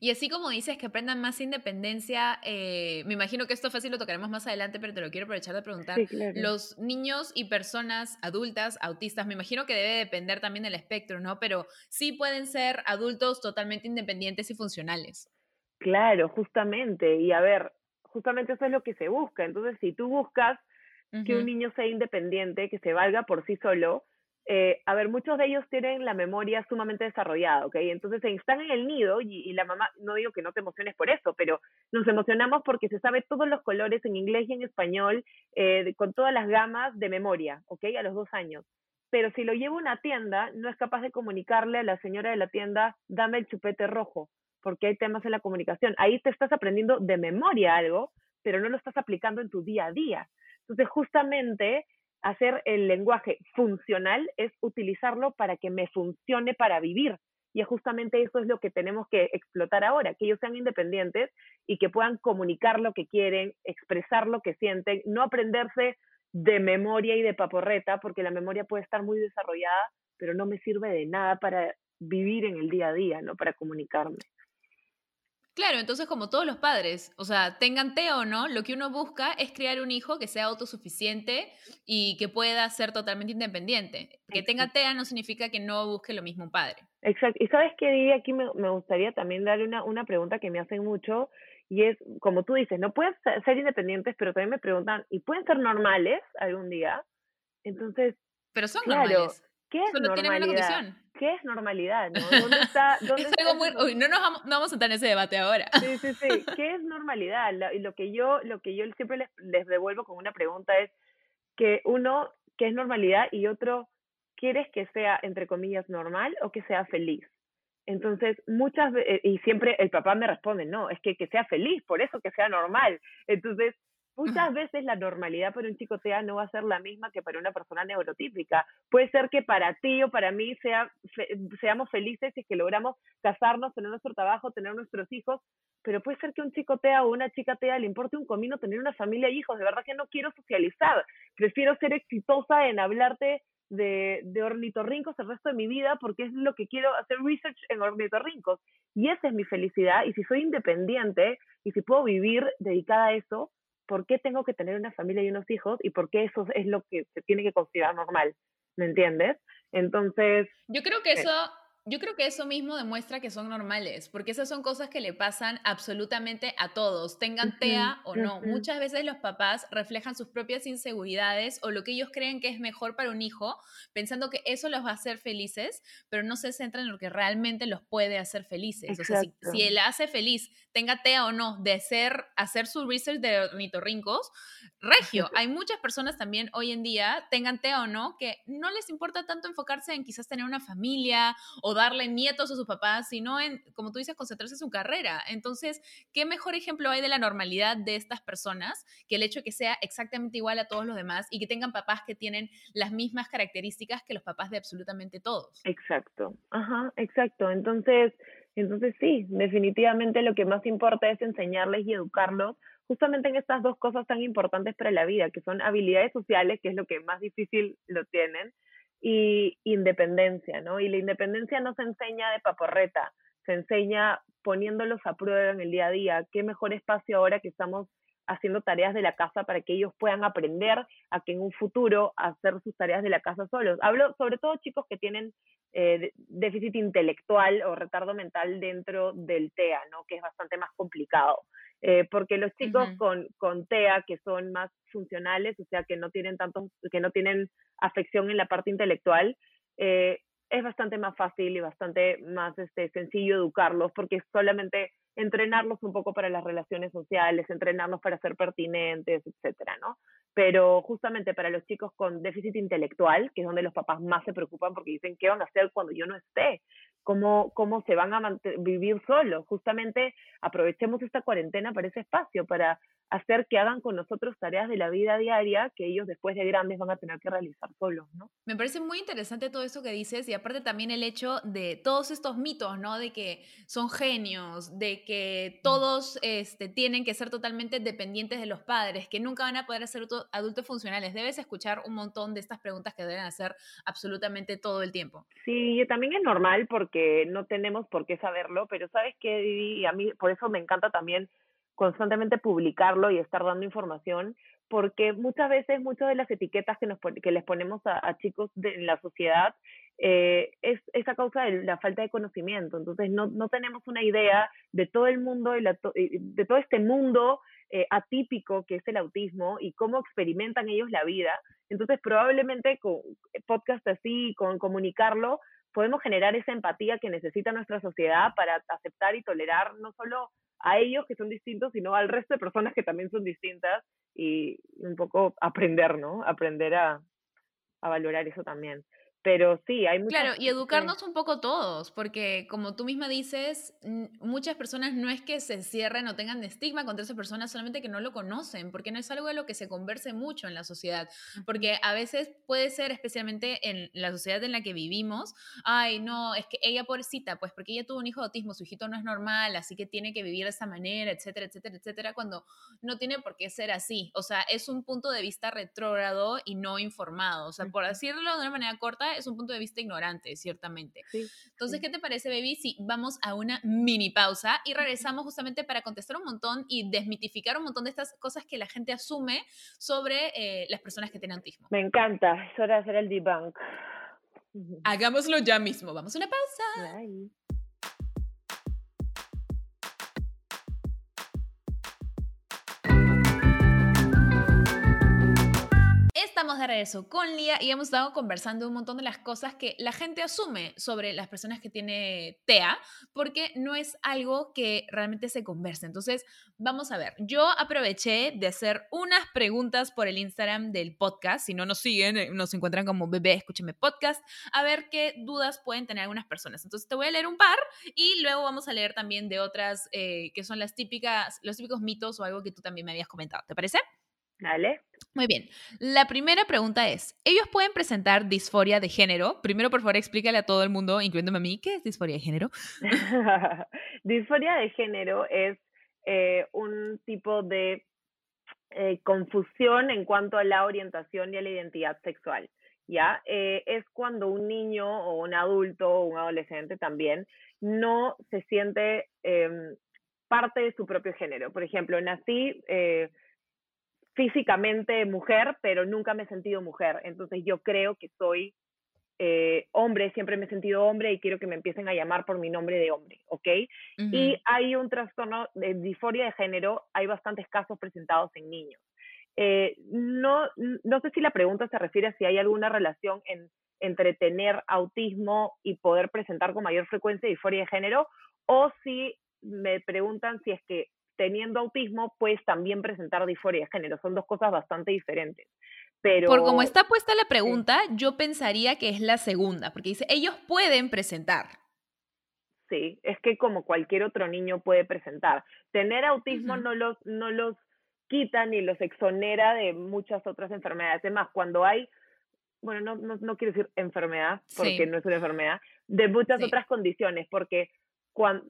Y así como dices que aprendan más independencia, eh, me imagino que esto fácil lo tocaremos más adelante, pero te lo quiero aprovechar de preguntar. Los niños y personas adultas, autistas, me imagino que debe depender también del espectro, ¿no? Pero sí pueden ser adultos totalmente independientes y funcionales. Claro, justamente. Y a ver, justamente eso es lo que se busca. Entonces, si tú buscas que un niño sea independiente, que se valga por sí solo, eh, a ver, muchos de ellos tienen la memoria sumamente desarrollada, ¿ok? Entonces están en el nido y, la mamá, no digo que no te emociones por eso, pero nos emocionamos porque se sabe todos los colores en inglés y en español, eh, con todas las gamas de memoria, ¿ok? A los dos años. Pero si lo lleva a una tienda, no es capaz de comunicarle a la señora de la tienda, dame el chupete rojo, porque hay temas en la comunicación. Ahí te estás aprendiendo de memoria algo, pero no lo estás aplicando en tu día a día. Entonces, justamente hacer el lenguaje funcional es utilizarlo para que me funcione para vivir. Y justamente eso es lo que tenemos que explotar ahora, que ellos sean independientes y que puedan comunicar lo que quieren, expresar lo que sienten, no aprenderse de memoria y de paporreta, porque la memoria puede estar muy desarrollada, pero no me sirve de nada para vivir en el día a día, ¿no? Para comunicarme. Claro, entonces como todos los padres, o sea, tengan TEA o no, lo que uno busca es crear un hijo que sea autosuficiente y que pueda ser totalmente independiente. Que tenga TEA no significa que no busque lo mismo un padre. Exacto. Y sabes qué, Didi, aquí me, gustaría también darle una, una pregunta que me hacen mucho y es, como tú dices, no pueden ser independientes, pero también me preguntan, ¿y pueden ser normales algún día? Entonces... Pero son normales. ¿Qué es normalidad? ¿Qué es normalidad? ¿no? (laughs) ¿Dónde está, dónde es algo muy... Uy, no nos vamos, no vamos a entrar en ese debate ahora. Sí, sí, sí. ¿Qué es normalidad? y lo que yo, lo que yo siempre les, les devuelvo con una pregunta es que uno, ¿qué es normalidad? Y otro, ¿quieres que sea, entre comillas, normal o que sea feliz? Entonces, muchas veces, y siempre el papá me responde, no, es que que sea feliz, por eso que sea normal. Entonces, Muchas veces la normalidad para un chico TEA no va a ser la misma que para una persona neurotípica. Puede ser que para ti o para mí sea, seamos felices si es que logramos casarnos, tener nuestro trabajo, tener nuestros hijos, pero puede ser que un chico TEA o una chica TEA le importe un comino tener una familia y hijos. De verdad que no quiero socializar. Prefiero ser exitosa en hablarte de, de ornitorrincos el resto de mi vida porque es lo que quiero hacer research en ornitorrincos. Y esa es mi felicidad. Y si soy independiente y si puedo vivir dedicada a eso, por qué tengo que tener una familia y unos hijos y por qué eso es lo que se tiene que considerar normal, ¿me entiendes? Entonces... Yo creo que eso yo creo que eso mismo demuestra que son normales, porque esas son cosas que le pasan absolutamente a todos, tengan TEA o no. Muchas veces los papás reflejan sus propias inseguridades o lo que ellos creen que es mejor para un hijo, pensando que eso los va a hacer felices, pero no se centran en lo que realmente los puede hacer felices. O sea, si, él hace feliz, tenga TEA o no, de ser, hacer su research de ornitorrincos, regio. (laughs) Hay muchas personas también hoy en día, tengan TEA o no, que no les importa tanto enfocarse en quizás tener una familia o darle nietos a sus papás, sino en, como tú dices, concentrarse en su carrera. Entonces, ¿qué mejor ejemplo hay de la normalidad de estas personas que el hecho de que sea exactamente igual a todos los demás y que tengan papás que tienen las mismas características que los papás de absolutamente todos? Exacto, ajá, exacto. Entonces, entonces sí, definitivamente lo que más importa es enseñarles y educarlos justamente en estas dos cosas tan importantes para la vida, que son habilidades sociales, que es lo que más difícil lo tienen, y independencia, ¿no? Y la independencia no se enseña de paporreta, se enseña poniéndolos a prueba en el día a día. ¿Qué mejor espacio ahora que estamos haciendo tareas de la casa para que ellos puedan aprender a que en un futuro hacer sus tareas de la casa solos? Hablo sobre todo chicos que tienen eh, déficit intelectual o retardo mental dentro del TEA, ¿no? Que es bastante más complicado. Eh, porque los chicos con, con TEA, que son más funcionales, o sea, que no tienen tanto, que no tienen afección en la parte intelectual, eh, es bastante más fácil y bastante más este, sencillo educarlos, porque es solamente entrenarlos un poco para las relaciones sociales, entrenarlos para ser pertinentes, etcétera, ¿no? Pero justamente para los chicos con déficit intelectual, que es donde los papás más se preocupan porque dicen, ¿qué van a hacer cuando yo no esté? ¿Cómo, cómo se van a vivir solos? Justamente aprovechemos esta cuarentena para ese espacio, para hacer que hagan con nosotros tareas de la vida diaria que ellos después de grandes van a tener que realizar solos, ¿no? Me parece muy interesante todo eso que dices y aparte también el hecho de todos estos mitos, ¿no? De que son genios, de que todos este, tienen que ser totalmente dependientes de los padres, que nunca van a poder ser adultos funcionales. Debes escuchar un montón de estas preguntas que deben hacer absolutamente todo el tiempo. Sí, también es normal porque no tenemos por qué saberlo, pero sabes qué, y a mí por eso me encanta también constantemente publicarlo y estar dando información, porque muchas veces muchas de las etiquetas que, nos, que les ponemos a, chicos de, en la sociedad eh, es, a causa de la falta de conocimiento. Entonces no, no tenemos una idea de todo el mundo, y de todo este mundo eh, atípico que es el autismo y cómo experimentan ellos la vida. Entonces probablemente con podcast así, con comunicarlo, podemos generar esa empatía que necesita nuestra sociedad para aceptar y tolerar no solo a ellos que son distintos, sino al resto de personas que también son distintas y un poco aprender, ¿no? Aprender a, a valorar eso también. Pero sí, hay muchas... Claro, y educarnos un poco todos, porque como tú misma dices, muchas personas no es que se cierren o tengan estigma contra esa persona, solamente que no lo conocen, porque no es algo de lo que se converse mucho en la sociedad, porque a veces puede ser, especialmente en la sociedad en la que vivimos, ay, no, es que ella pobrecita, pues porque ella tuvo un hijo de autismo, su hijito no es normal, así que tiene que vivir de esa manera, etcétera, etcétera, etcétera, cuando no tiene por qué ser así, o sea, es un punto de vista retrógrado y no informado, o sea, por decirlo de una manera corta, es un punto de vista ignorante, ciertamente. Entonces, ¿qué te parece, baby? Si vamos a una mini pausa y regresamos justamente para contestar un montón y desmitificar un montón de estas cosas que la gente asume sobre eh, las personas que tienen autismo. Me encanta, es hora de hacer el debunk. Hagámoslo ya mismo. Vamos a una pausa. Estamos de regreso con Lía y hemos estado conversando un montón de las cosas que la gente asume sobre las personas que tiene TEA, porque no es algo que realmente se converse. Entonces, vamos a ver. Yo aproveché de hacer unas preguntas por el Instagram del podcast. Si no nos siguen, eh, nos encuentran como bebé, escúcheme podcast, a ver qué dudas pueden tener algunas personas. Entonces, te voy a leer un par y luego vamos a leer también de otras eh, que son las típicas, los típicos mitos o algo que tú también me habías comentado. ¿Te parece? Dale. Muy bien. La primera pregunta es, ¿ellos pueden presentar disforia de género? Primero, por favor, explícale a todo el mundo, incluyéndome a mí, ¿qué es disforia de género? (laughs) disforia de género es eh, un tipo de eh, confusión en cuanto a la orientación y a la identidad sexual. ¿Ya? Eh, es cuando un niño o un adulto o un adolescente también no se siente em, parte de su propio género. Por ejemplo, nací físicamente mujer, pero nunca me he sentido mujer. Entonces yo creo que soy eh, hombre, siempre me he sentido hombre y quiero que me empiecen a llamar por mi nombre de hombre, ¿ok? Y hay un trastorno de disforia de género, hay bastantes casos presentados en niños. Eh, no, no sé si la pregunta se refiere a si hay alguna relación en, entre tener autismo y poder presentar con mayor frecuencia disforia de género, o si me preguntan si es que teniendo autismo puedes también presentar disforia de género. Son dos cosas bastante diferentes. Pero, Por como está puesta la pregunta, yo pensaría que es la segunda, porque dice, ellos pueden presentar. Sí, es que como cualquier otro niño puede presentar. Tener autismo no, los, no los quita ni los exonera de muchas otras enfermedades. Además, cuando hay, bueno, no, no, no quiero decir enfermedad, porque no es una enfermedad, de muchas otras condiciones, porque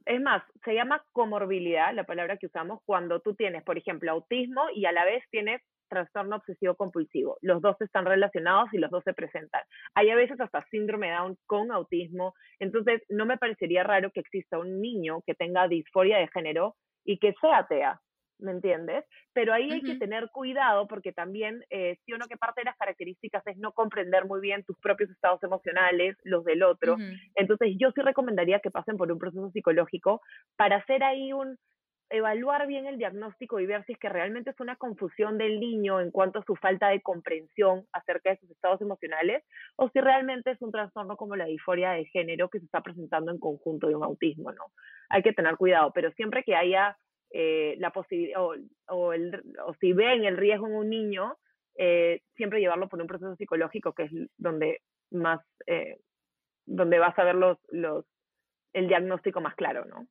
es más, se llama comorbilidad, la palabra que usamos, cuando tú tienes, por ejemplo, autismo y a la vez tienes trastorno obsesivo compulsivo. Los dos están relacionados y los dos se presentan. Hay a veces hasta síndrome Down con autismo. Entonces, no me parecería raro que exista un niño que tenga disforia de género y que sea TEA. ¿Me entiendes? Pero ahí hay que tener cuidado porque también, eh, si uno que parte de las características es no comprender muy bien tus propios estados emocionales, los del otro, entonces yo sí recomendaría que pasen por un proceso psicológico para hacer ahí un, evaluar bien el diagnóstico y ver si es que realmente es una confusión del niño en cuanto a su falta de comprensión acerca de sus estados emocionales o si realmente es un trastorno como la disforia de género que se está presentando en conjunto de un autismo, ¿no? Hay que tener cuidado, pero siempre que haya eh, la posibilidad, o, o, o, si ven el riesgo en un niño, eh, siempre llevarlo por un proceso psicológico, que es donde más, eh, donde vas a ver los, los, el diagnóstico más claro, ¿no?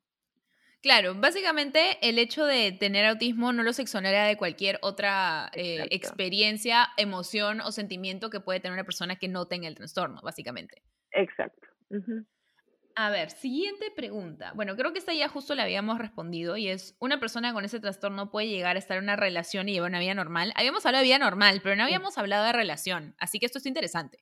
Claro, básicamente el hecho de tener autismo no los exonera de cualquier otra experiencia, emoción o sentimiento que puede tener una persona que no tenga el trastorno, básicamente. Exacto. A ver, siguiente pregunta. Bueno, creo que esta ya justo la habíamos respondido y es, ¿una persona con ese trastorno puede llegar a estar en una relación y llevar una vida normal? Habíamos hablado de vida normal, pero no habíamos hablado de relación, así que esto es interesante.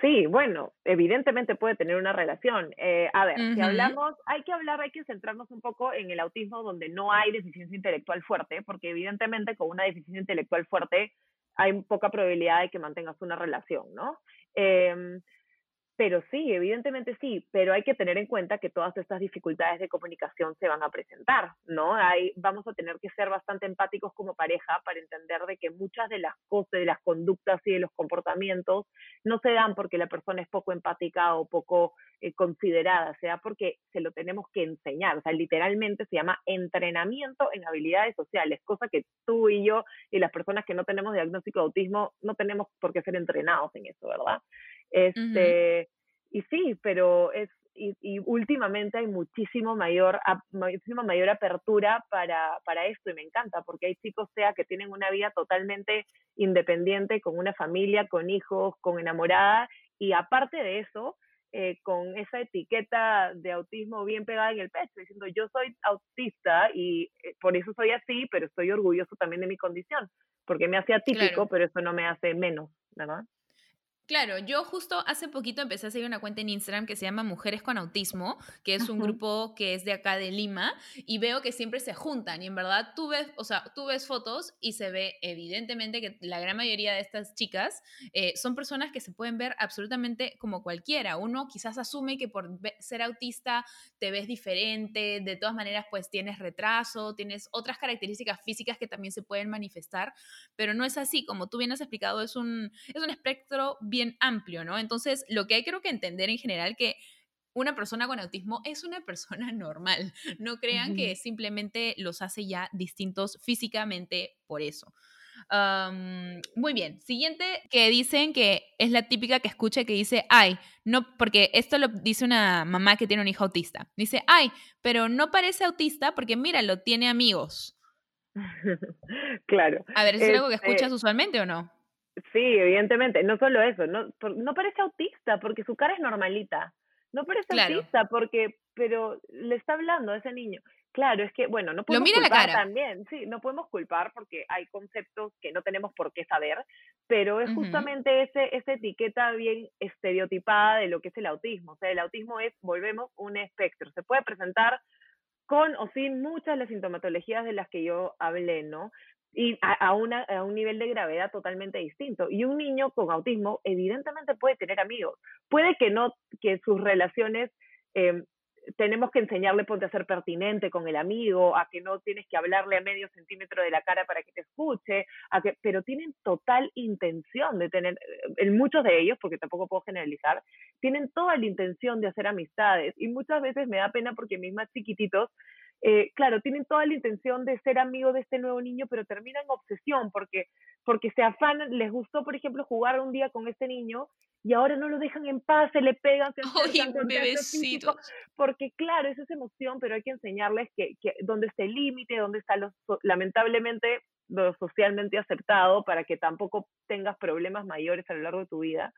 Sí, bueno, evidentemente puede tener una relación. Eh, a ver, si hablamos, hay que hablar, hay que centrarnos un poco en el autismo donde no hay deficiencia intelectual fuerte, porque evidentemente con una deficiencia intelectual fuerte hay poca probabilidad de que mantengas una relación, ¿no? Eh, pero sí, evidentemente sí, pero hay que tener en cuenta que todas estas dificultades de comunicación se van a presentar, ¿no? Hay, vamos a tener que ser bastante empáticos como pareja para entender de que muchas de las cosas, de las conductas y de los comportamientos no se dan porque la persona es poco empática o poco eh, considerada, sea porque se lo tenemos que enseñar, o sea, literalmente se llama entrenamiento en habilidades sociales, cosa que tú y yo y las personas que no tenemos diagnóstico de autismo no tenemos por qué ser entrenados en eso, ¿verdad? Este, y sí, pero es, y, últimamente hay muchísimo mayor, muchísima mayor apertura para, para esto y me encanta porque hay chicos sea que tienen una vida totalmente independiente, con una familia, con hijos, con enamorada y aparte de eso, eh, con esa etiqueta de autismo bien pegada en el pecho, diciendo yo soy autista y eh, por eso soy así, pero estoy orgulloso también de mi condición, porque me hace atípico, pero eso no me hace menos, ¿verdad? Claro, yo justo hace poquito empecé a seguir una cuenta en Instagram que se llama Mujeres con Autismo, que es un grupo que es de acá de Lima, y veo que siempre se juntan. Y en verdad tú ves, o sea, tú ves fotos y se ve evidentemente que la gran mayoría de estas chicas eh, son personas que se pueden ver absolutamente como cualquiera. Uno quizás asume que por ser autista te ves diferente, de todas maneras pues tienes retraso, tienes otras características físicas que también se pueden manifestar, pero no es así. Como tú bien has explicado, es un, es un espectro bien amplio, ¿no? Entonces, lo que hay creo que entender en general que una persona con autismo es una persona (laughs) normal. No crean que simplemente los hace ya distintos físicamente por eso. muy bien. Siguiente que dicen que es la típica que escucha que dice, ay, no, porque esto lo dice una mamá que tiene un hijo autista. Dice, ay, pero no parece autista porque míralo, tiene amigos. (laughs) claro. A ver, ¿es, algo que escuchas usualmente o no? Sí, evidentemente, no solo eso, no, no parece autista porque su cara es normalita, no parece autista porque, pero le está hablando a ese niño. Claro, es que, bueno, no podemos culpar también, sí, no podemos culpar porque hay conceptos que no tenemos por qué saber, pero es justamente ese, esa etiqueta bien estereotipada de lo que es el autismo. O sea, el autismo es, volvemos, un espectro. Se puede presentar con o sin muchas de las sintomatologías de las que yo hablé, ¿no? Y a, una, a un nivel de gravedad totalmente distinto. Y un niño con autismo evidentemente puede tener amigos. Puede que no, que sus relaciones em, tenemos que enseñarle ponte a ser pertinente con el amigo, a que no tienes que hablarle a medio centímetro de la cara para que te escuche, a que, pero tienen total intención de tener, en muchos de ellos, porque tampoco puedo generalizar, tienen toda la intención de hacer amistades y muchas veces me da pena porque mis más chiquititos eh, claro, tienen toda la intención de ser amigos de este nuevo niño, pero terminan en obsesión porque, porque se afanan, les gustó, por ejemplo, jugar un día con este niño y ahora no lo dejan en paz, se le pegan, se (laughs) hacen físico, porque claro, es esa emoción, pero hay que enseñarles que, que dónde está el límite, dónde está lo, lamentablemente lo socialmente aceptado para que tampoco tengas problemas mayores a lo largo de tu vida.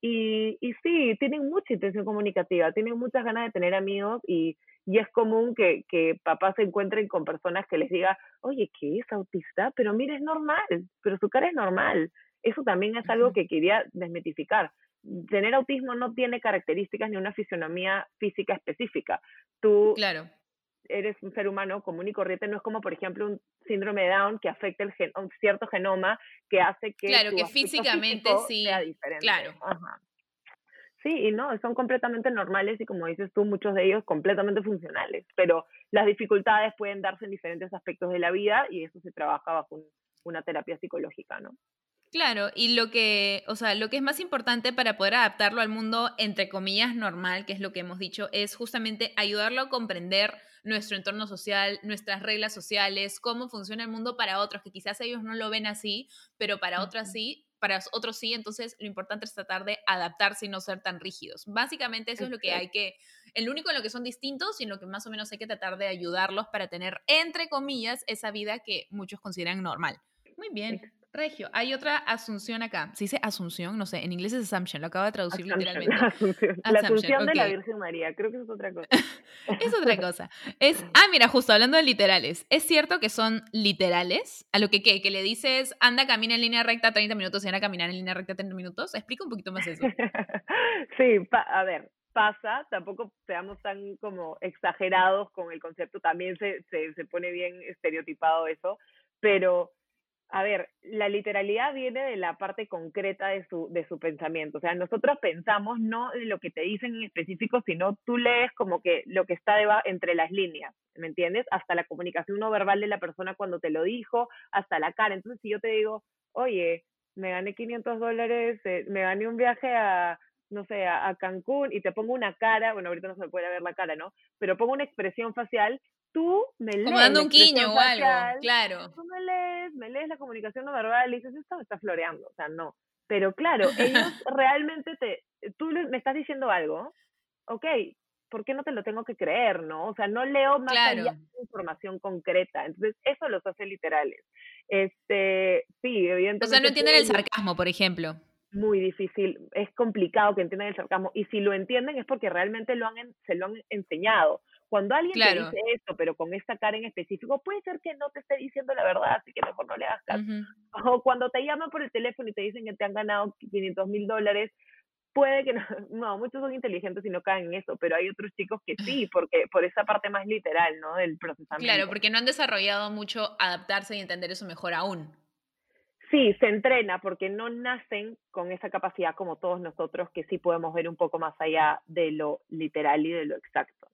Y, y sí, tienen mucha intención comunicativa, tienen muchas ganas de tener amigos y, y es común que, que papás se encuentren con personas que les diga, oye, ¿qué es autista? Pero mire, es normal, pero su cara es normal. Eso también es algo que quería desmitificar. Tener autismo no tiene características ni una fisionomía física específica. Tú claro. eres un ser humano común y corriente, no es como, por ejemplo, un síndrome de Down que afecta el un cierto genoma que hace que claro que físicamente sí sea diferente. Claro. Ajá. Sí, y no, son completamente normales y como dices tú, muchos de ellos completamente funcionales, pero las dificultades pueden darse en diferentes aspectos de la vida y eso se trabaja bajo una terapia psicológica, ¿no? Claro, y lo que, o sea, lo que es más importante para poder adaptarlo al mundo, entre comillas, normal, que es lo que hemos dicho, es justamente ayudarlo a comprender nuestro entorno social, nuestras reglas sociales, cómo funciona el mundo para otros, que quizás ellos no lo ven así, pero para otros sí, para otros sí, entonces lo importante es tratar de adaptarse y no ser tan rígidos. Básicamente eso es lo que hay que, el único en lo que son distintos y en lo que más o menos hay que tratar de ayudarlos para tener, entre comillas, esa vida que muchos consideran normal. Muy bien. Regio, hay otra asunción acá. Se dice asunción, no sé, en inglés es assumption, lo acabo de traducir literalmente. (laughs) La asunción de la Virgen María, creo que es otra cosa. (laughs) es otra cosa. Es, ah, mira, justo hablando de literales, ¿es cierto que son literales? A lo que, ¿qué? Que le dices, anda, camina en línea recta 30 minutos y anda a caminar en línea recta 30 minutos. Explica un poquito más eso. (laughs) sí, a ver, pasa, tampoco seamos tan como exagerados con el concepto, también se, se, se pone bien estereotipado eso, pero a ver, la literalidad viene de la parte concreta de su, de su pensamiento. O sea, nosotros pensamos no de lo que te dicen en específico, sino tú lees como que lo que está entre las líneas, ¿me entiendes? Hasta la comunicación no verbal de la persona cuando te lo dijo, hasta la cara. Entonces, si yo te digo, oye, me gané 500 dólares, eh, me gané un viaje a, no sé, a, a, Cancún y te pongo una cara, bueno, ahorita no se me puede ver la cara, ¿no? Pero pongo una expresión facial, tú me lees. Como dando un quiño o algo, claro. Tú me lees, la comunicación no verbal y dices, esto me está floreando, o sea, no. Pero claro, ellos (laughs) realmente te, tú me estás diciendo algo, ok, ¿por qué no te lo tengo que creer, no? O sea, no leo más allá de información concreta. Entonces, eso los hace literales. Este, sí, evidentemente. O sea, no entienden el sarcasmo, por ejemplo. Muy difícil, es complicado que entiendan el sarcasmo. Y si lo entienden es porque realmente lo han, se lo han enseñado. Cuando alguien te dice esto, pero con esta cara en específico, puede ser que no te esté diciendo la verdad, así que mejor no le hagas caso. O cuando te llaman por el teléfono y te dicen que te han ganado 500 mil dólares, puede que no, (laughs) no, muchos son inteligentes y no caen en eso, pero hay otros chicos que (laughs) sí, porque por esa parte más literal, ¿no? Del procesamiento. Claro, porque no han desarrollado mucho adaptarse y entender eso mejor aún. Sí, se entrena porque no nacen con esa capacidad como todos nosotros que sí podemos ver un poco más allá de lo literal y de lo exacto.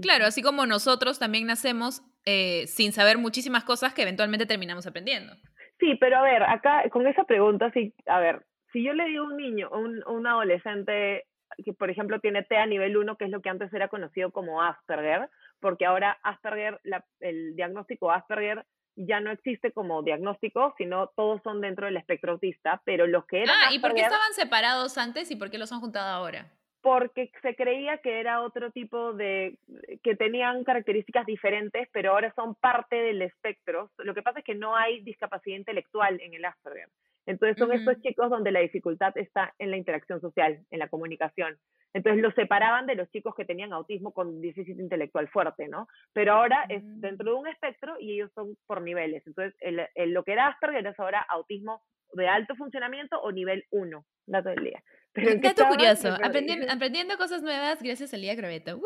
Claro, así como nosotros también nacemos eh, sin saber muchísimas cosas que eventualmente terminamos aprendiendo. Sí, pero a ver, acá con esa pregunta, sí, a ver, si yo le digo a un niño, un, un adolescente que, por ejemplo, tiene TEA nivel 1, que es lo que antes era conocido como Asperger, porque ahora Asperger, el diagnóstico Asperger ya no existe como diagnóstico, sino todos son dentro del espectro autista, pero los que eran... Ah, ¿y por qué estaban separados antes y por qué los han juntado ahora? Porque se creía que era otro tipo de, que tenían características diferentes, pero ahora son parte del espectro. Lo que pasa es que no hay discapacidad intelectual en el Asperger. Entonces son estos chicos donde la dificultad está en la interacción social, en la comunicación. Entonces los separaban de los chicos que tenían autismo con déficit intelectual fuerte, ¿no? Pero ahora es mm. dentro de un espectro y ellos son por niveles. Entonces el, lo que era Asperger es ahora autismo de alto funcionamiento o nivel 1, dato del día. Pero dato curioso, aprendiendo, cosas nuevas gracias a Lía Crobeto.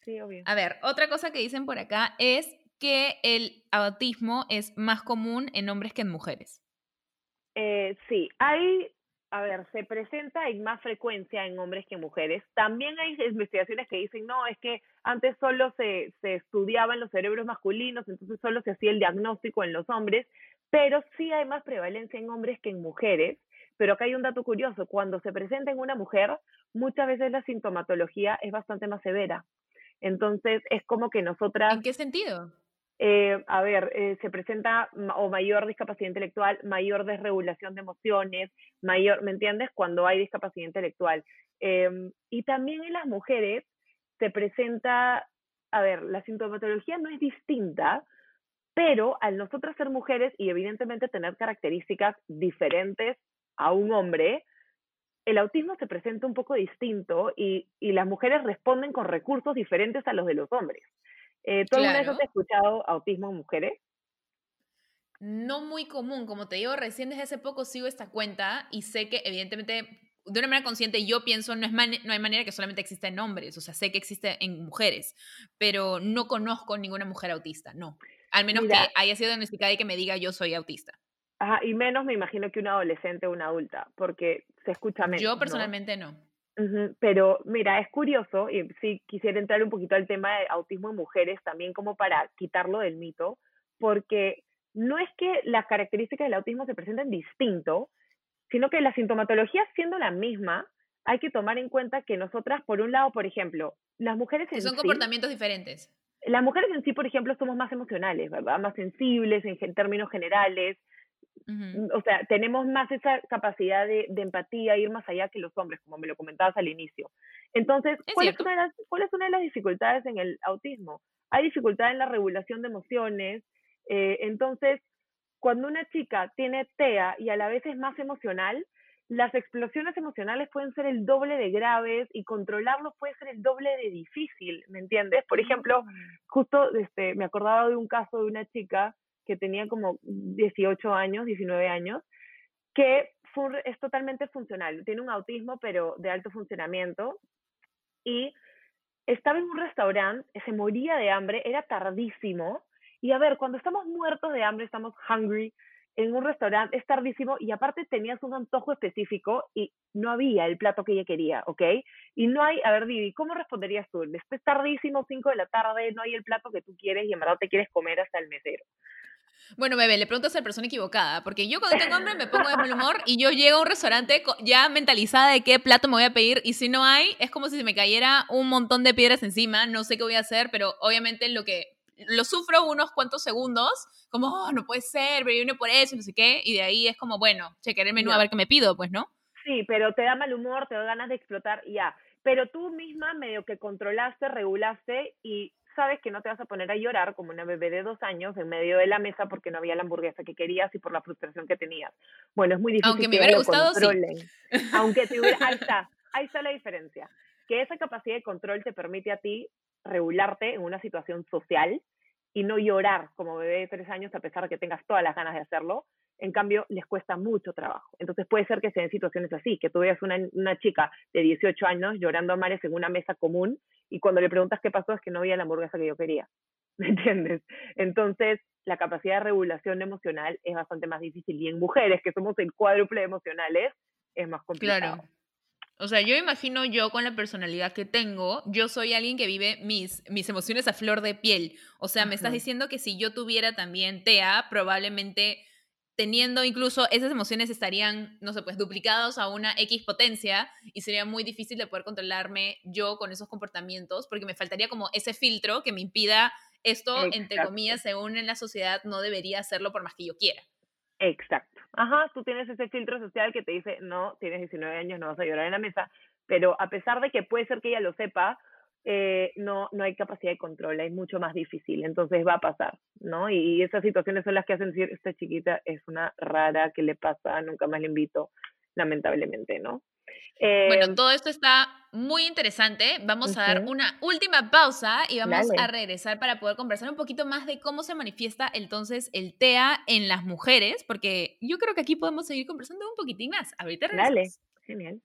sí, obvio. A ver, otra cosa que dicen por acá es que el autismo es más común en hombres que en mujeres. Eh, sí, hay, a ver, se presenta en más frecuencia en hombres que en mujeres. También hay investigaciones que dicen, no, es que antes solo se, se estudiaba en los cerebros masculinos, entonces solo se hacía el diagnóstico en los hombres, pero sí hay más prevalencia en hombres que en mujeres. Pero acá hay un dato curioso, cuando se presenta en una mujer, muchas veces la sintomatología es bastante más severa. Entonces, es como que nosotras... ¿En qué sentido? Eh, a ver, eh, se presenta o mayor discapacidad intelectual, mayor desregulación de emociones, mayor, ¿me entiendes? Cuando hay discapacidad intelectual. Em, y también en las mujeres se presenta, a ver, la sintomatología no es distinta, pero al nosotras ser mujeres y evidentemente tener características diferentes a un hombre, el autismo se presenta un poco distinto y, y las mujeres responden con recursos diferentes a los de los hombres. Eh, ¿Tú alguna vez has escuchado autismo en mujeres? No muy común, como te digo, recién desde hace poco sigo esta cuenta y sé que evidentemente de una manera consciente yo pienso no, es no hay manera que solamente exista en hombres, o sea, sé que existe en mujeres, pero no conozco ninguna mujer autista, no. Al menos que haya sido diagnosticada y que me diga yo soy autista. Ajá, y menos me imagino que una adolescente o una adulta, porque se escucha menos. Yo personalmente no. Pero mira, es curioso, y sí quisiera entrar un poquito al tema de autismo en mujeres, también como para quitarlo del mito, porque no es que las características del autismo se presenten distinto, sino que la sintomatología siendo la misma, hay que tomar en cuenta que nosotras, por un lado, por ejemplo, las mujeres en son comportamientos diferentes. Las mujeres en sí, por ejemplo, somos más emocionales, ¿verdad? Más sensibles en términos generales, o sea, tenemos más esa capacidad de, de, empatía, ir más allá que los hombres, como me lo comentabas al inicio. Entonces, ¿cuál es, una de las, ¿cuál es una de las dificultades en el autismo? Hay dificultad en la regulación de emociones. Eh, entonces, cuando una chica tiene TEA y a la vez es más emocional, las explosiones emocionales pueden ser el doble de graves y controlarlos puede ser el doble de difícil, ¿me entiendes? Por ejemplo, mm. justo este, me acordaba de un caso de una chica que tenía como 18 años, 19 años, que es totalmente funcional. Tiene un autismo, pero de alto funcionamiento. Y estaba en un restaurante, se moría de hambre, era tardísimo. Y a ver, cuando estamos muertos de hambre, estamos hungry, en un restaurante, es tardísimo y aparte tenías un antojo específico y no había el plato que ella quería, ¿ok? Y no hay, a ver, Didi, ¿cómo responderías tú? Después tardísimo, 5 de la tarde, no hay el plato que tú quieres y en verdad te quieres comer hasta el mesero. Bueno, bebé, le preguntas a la persona equivocada, porque yo cuando tengo hambre me pongo de mal humor y yo llego a un restaurante ya mentalizada de qué plato me voy a pedir y si no hay, es como si se me cayera un montón de piedras encima, no sé qué voy a hacer, pero obviamente lo que lo sufro unos cuantos segundos, como, oh, no puede ser, pero viene por eso, no sé qué, y de ahí es como, bueno, chequear el menú a ver qué me pido, pues, ¿no? Sí, pero te da mal humor, te da ganas de explotar, ya. Pero tú misma medio que controlaste, regulaste y sabes que no te vas a poner a llorar como una bebé de dos años en medio de la mesa porque no había la hamburguesa que querías y por la frustración que tenías. Bueno, es muy difícil Aunque me hubiera gustado, sí. (laughs) Aunque te hubiera, ahí está, ahí está la diferencia. Que esa capacidad de control te permite a ti regularte en una situación social y no llorar como bebé de tres años a pesar de que tengas todas las ganas de hacerlo. En cambio, les cuesta mucho trabajo. Entonces puede ser que sean situaciones así, que tú veas una, una chica de 18 años llorando a mares en una mesa común y cuando le preguntas qué pasó es que no había la hamburguesa que yo quería. (laughs) ¿Me entiendes? Entonces, la capacidad de regulación emocional es bastante más difícil y en mujeres que somos el cuádruple emocionales es más complicado. Claro. O sea, yo imagino yo con la personalidad que tengo, yo soy alguien que vive mis, mis emociones a flor de piel. O sea, me estás diciendo que si yo tuviera también TEA, probablemente teniendo incluso esas emociones estarían, no sé, pues duplicados a una X potencia y sería muy difícil de poder controlarme yo con esos comportamientos porque me faltaría como ese filtro que me impida esto, entre comillas, según en la sociedad, no debería hacerlo por más que yo quiera. Exacto. Ajá, tú tienes ese filtro social que te dice, no, tienes 19 años, no vas a llorar en la mesa, pero a pesar de que puede ser que ella lo sepa, eh, no, no hay capacidad de control, es mucho más difícil, entonces va a pasar, ¿no? Y, esas situaciones son las que hacen decir, esta chiquita es una rara, ¿qué le pasa? Nunca más le invito, lamentablemente, ¿no? bueno, em, todo esto está muy interesante. Vamos a dar una última pausa y vamos a regresar para poder conversar un poquito más de cómo se manifiesta entonces el TEA en las mujeres, porque yo creo que aquí podemos seguir conversando un poquitín más. Ahorita regresamos. Dale, genial.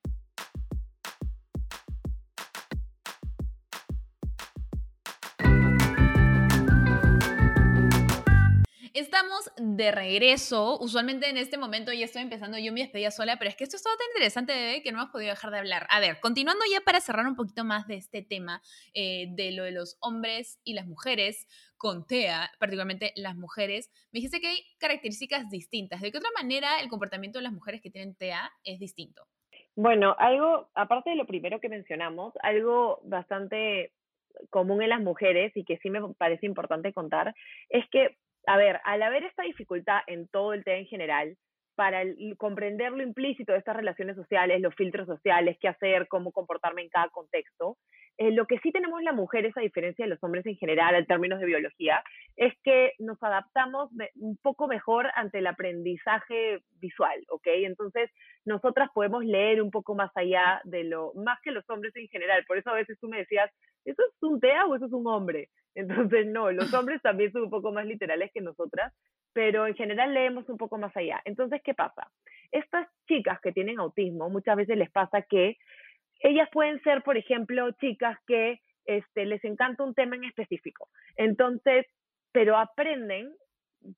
Estamos de regreso. Usualmente en este momento ya estoy empezando yo mi despedida sola, pero es que esto es todo tan interesante, bebé, que no hemos podido dejar de hablar. A ver, continuando ya para cerrar un poquito más de este tema eh, de lo de los hombres y las mujeres con TEA, particularmente las mujeres, me dijiste que hay características distintas. ¿De qué otra manera el comportamiento de las mujeres que tienen TEA es distinto? Bueno, algo, aparte de lo primero que mencionamos, algo bastante común en las mujeres y que sí me parece importante contar, es que a ver, al haber esta dificultad en todo el tema en general, para comprender lo implícito de estas relaciones sociales, los filtros sociales, qué hacer, cómo comportarme en cada contexto, eh, lo que sí tenemos las mujeres, a diferencia de los hombres en general, en términos de biología, es que nos adaptamos un poco mejor ante el aprendizaje visual, ¿ok? Entonces, nosotras podemos leer un poco más allá de lo, más que los hombres en general. Por eso a veces tú me decías, ¿eso es un TEA o eso es un hombre? (laughs) Entonces, no, los (laughs) hombres también son un poco más literales que nosotras, pero en general leemos un poco más allá. Entonces, ¿qué pasa? Estas chicas que tienen autismo, muchas veces les pasa que ellas pueden ser, por ejemplo, chicas que este, les encanta un tema en específico. Entonces, pero aprenden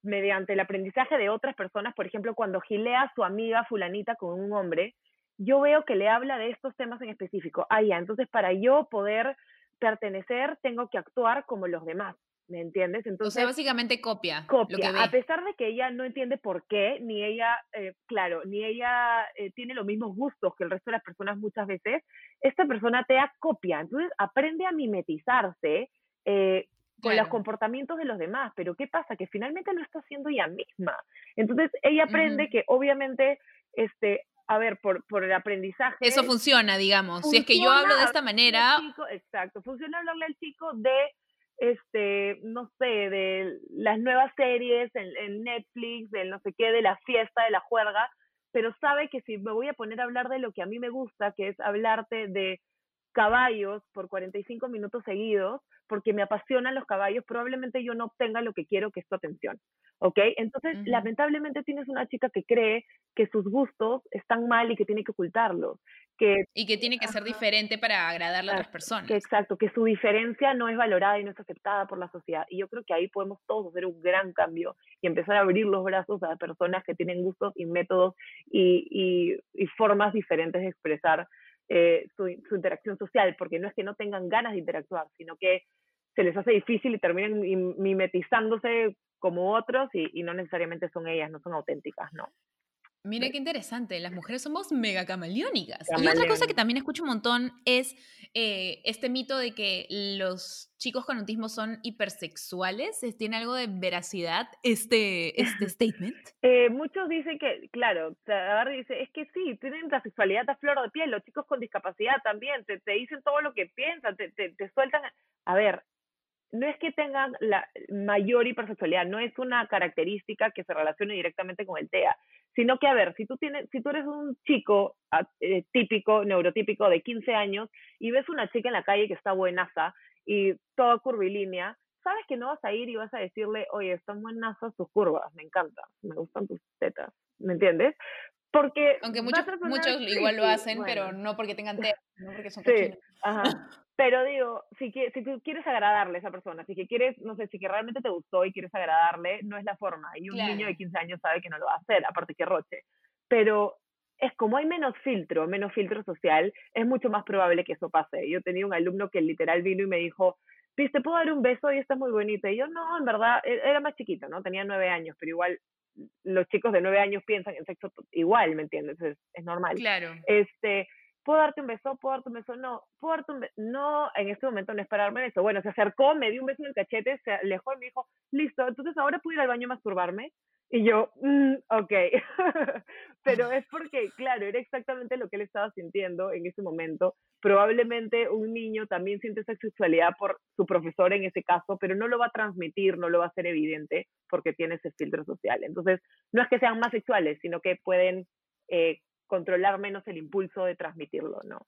mediante el aprendizaje de otras personas, por ejemplo, cuando gilea su amiga fulanita con un hombre, yo veo que le habla de estos temas en específico. Ah, ya, entonces para yo poder pertenecer tengo que actuar como los demás. ¿Me entiendes? Entonces, o sea, básicamente copia. Copia, a pesar de que ella no entiende por qué, ni ella, eh, claro, ni ella eh, tiene los mismos gustos que el resto de las personas muchas veces, esta persona te copia, entonces aprende a mimetizarse eh, con los comportamientos de los demás, pero ¿qué pasa? Que finalmente no está siendo ella misma. Entonces ella aprende que obviamente, este, a ver, por, por el aprendizaje. Eso funciona, digamos. si es que yo hablo de esta manera. exacto, funciona hablarle al chico de este, no sé, de las nuevas series en, Netflix, del no sé qué, de la fiesta, de la juerga, pero sabe que si me voy a poner a hablar de lo que a mí me gusta, que es hablarte de caballos por 45 minutos seguidos, porque me apasionan los caballos, probablemente yo no obtenga lo que quiero, que es tu atención. ¿Ok? Entonces, lamentablemente tienes una chica que cree que sus gustos están mal y que tiene que ocultarlos. Que, y que tiene que ser diferente para agradarle a otras personas. exacto, que su diferencia no es valorada y no es aceptada por la sociedad. Y yo creo que ahí podemos todos hacer un gran cambio y empezar a abrir los brazos a personas que tienen gustos y métodos y, y formas diferentes de expresar eh, su, interacción social, porque no es que no tengan ganas de interactuar, sino que se les hace difícil y terminan mimetizándose como otros y, no necesariamente son ellas, no son auténticas, ¿no? Mira qué interesante, las mujeres somos mega camaleónicas. Y otra cosa que también escucho un montón es eh, este mito de que los chicos con autismo son hipersexuales. ¿Tiene algo de veracidad este, este (laughs) statement? Eh, muchos dicen que, claro, dice, es que sí, tienen la sexualidad a flor de piel, los chicos con discapacidad también, te, te dicen todo lo que piensan, te, te, te sueltan. A ver, no es que tengan la mayor hipersexualidad, no es una característica que se relacione directamente con el TEA, sino que, a ver, si tú, tienes, si tú eres un chico ah, eh, típico, neurotípico de 15 años y ves una chica en la calle que está buenaza y toda curvilínea, sabes que no vas a ir y vas a decirle, oye, están buenazas tus curvas, me encanta, me gustan tus tetas, ¿me entiendes? Porque aunque muchos, muchos igual lo hacen, pero no porque tengan (laughs) tetas, no porque son sí, ajá. Pero digo, si, si tú quieres agradarle a esa persona, si que quieres, no sé, si que realmente te gustó y quieres agradarle, no es la forma. Y un niño de 15 años sabe que no lo va a hacer, aparte que roche. Pero es como hay menos filtro, menos filtro social, es mucho más probable que eso pase. Yo tenía un alumno que literal vino y me dijo, ¿te puedo dar un beso? Y está muy bonita. Y yo, no, en verdad, e-, era más chiquito, ¿no? Tenía nueve años, pero igual los chicos de nueve años piensan en sexo igual, ¿me entiendes? Es, es normal. Claro. Este, ¿puedo darte un beso? ¿Puedo darte un beso? No, ¿puedo darte un beso? No, en este momento no esperarme eso. Bueno, se acercó, me dio un beso en el cachete, se alejó y me dijo, listo, entonces ahora puedo ir al baño a masturbarme. Y yo, mm, ok. (laughs) Pero (laughs) es porque, claro, era exactamente lo que él estaba sintiendo en ese momento. Probablemente un niño también siente esa sexualidad por su profesor en ese caso, pero no lo va a transmitir, no lo va a hacer evidente porque tiene ese filtro social. Entonces, no es que sean más sexuales, sino que pueden eh, controlar menos el impulso de transmitirlo, ¿no?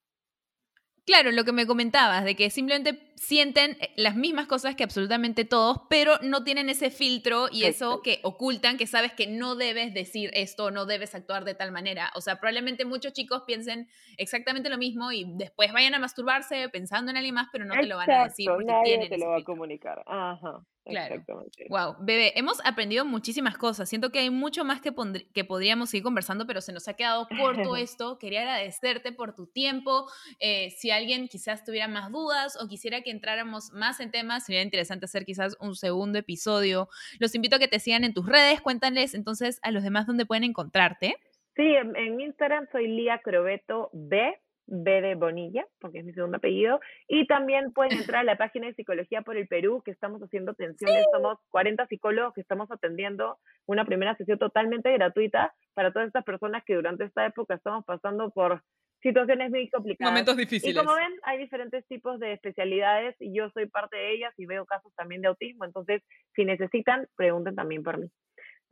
Claro, lo que me comentabas, de que simplemente sienten eh, las mismas cosas que absolutamente todos, pero no tienen ese filtro y eso que ocultan, que sabes que no debes decir esto, no debes actuar de tal manera. O sea, probablemente muchos chicos piensen exactamente lo mismo y después vayan a masturbarse pensando en alguien más, pero no te lo van a decir porque nadie tienen te lo va a comunicar. Ajá. Claro. Wow, bebé, hemos aprendido muchísimas cosas. Siento que hay mucho más que, que podríamos seguir conversando, pero se nos ha quedado corto (laughs) esto. Quería agradecerte por tu tiempo. Eh, si alguien quizás tuviera más dudas o quisiera que entráramos más en temas, sería interesante hacer quizás un segundo episodio. Los invito a que te sigan en tus redes. Cuéntales entonces a los demás dónde pueden encontrarte. Sí, en, en Instagram soy Lía Crobeto B B de Bonilla, porque es mi segundo apellido, y también pueden entrar a la página de Psicología por el Perú, que estamos haciendo atenciones, somos 40 psicólogos que estamos atendiendo una primera sesión totalmente gratuita para todas estas personas que durante esta época estamos pasando por situaciones muy complicadas. Momentos difíciles. Y como ven, hay diferentes tipos de especialidades y yo soy parte de ellas y veo casos también de autismo, entonces si necesitan, pregunten también por mí.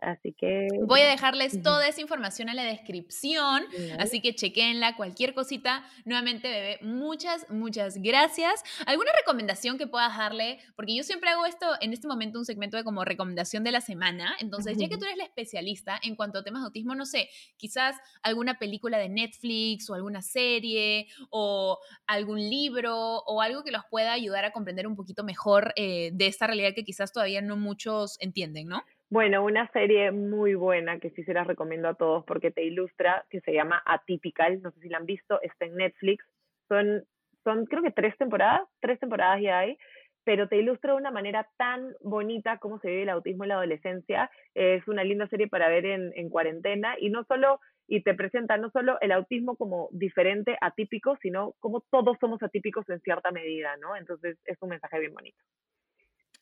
Así que... Voy a dejarles toda esa información en la descripción, así que chequenla, cualquier cosita. Nuevamente, bebé, muchas, muchas gracias. ¿Alguna recomendación que puedas darle? Porque yo siempre hago esto, en este momento, un segmento de como recomendación de la semana. Entonces, ya que tú eres la especialista en cuanto a temas de autismo, no sé, quizás alguna película de Netflix o alguna serie o algún libro o algo que los pueda ayudar a comprender un poquito mejor eh, de esta realidad que quizás todavía no muchos entienden, ¿no? Bueno, una serie muy buena que sí se las recomiendo a todos porque te ilustra, que se llama Atypical, no sé si la han visto, está en Netflix. Son, son creo que tres temporadas, tres temporadas ya hay, pero te ilustra de una manera tan bonita cómo se vive el autismo en la adolescencia. Es una linda serie para ver en, en cuarentena y no solo, y te presenta no solo el autismo como diferente, atípico, sino como todos somos atípicos en cierta medida, ¿no? Entonces es un mensaje bien bonito.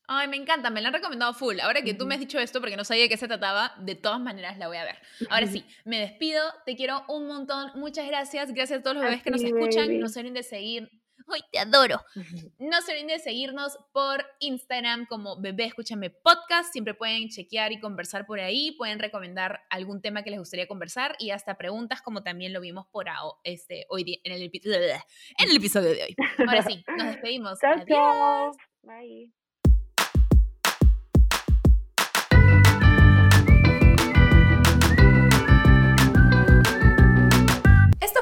Ay, me encanta, me la han recomendado full. Ahora que tú me has dicho esto, porque no sabía de qué se trataba, de todas maneras la voy a ver. Ahora sí, me despido, te quiero un montón, muchas gracias, gracias a todos los bebés que nos escuchan, no se olviden de seguir. ¡Ay, te adoro! No se olviden de seguirnos por Instagram como Bebé Escúchame Podcast. Siempre pueden chequear y conversar por ahí. Pueden recomendar algún tema que les gustaría conversar y hasta preguntas, como también lo vimos por este, hoy en el, en el episodio de hoy. Ahora sí, nos (laughs) despedimos. Adiós. Bye.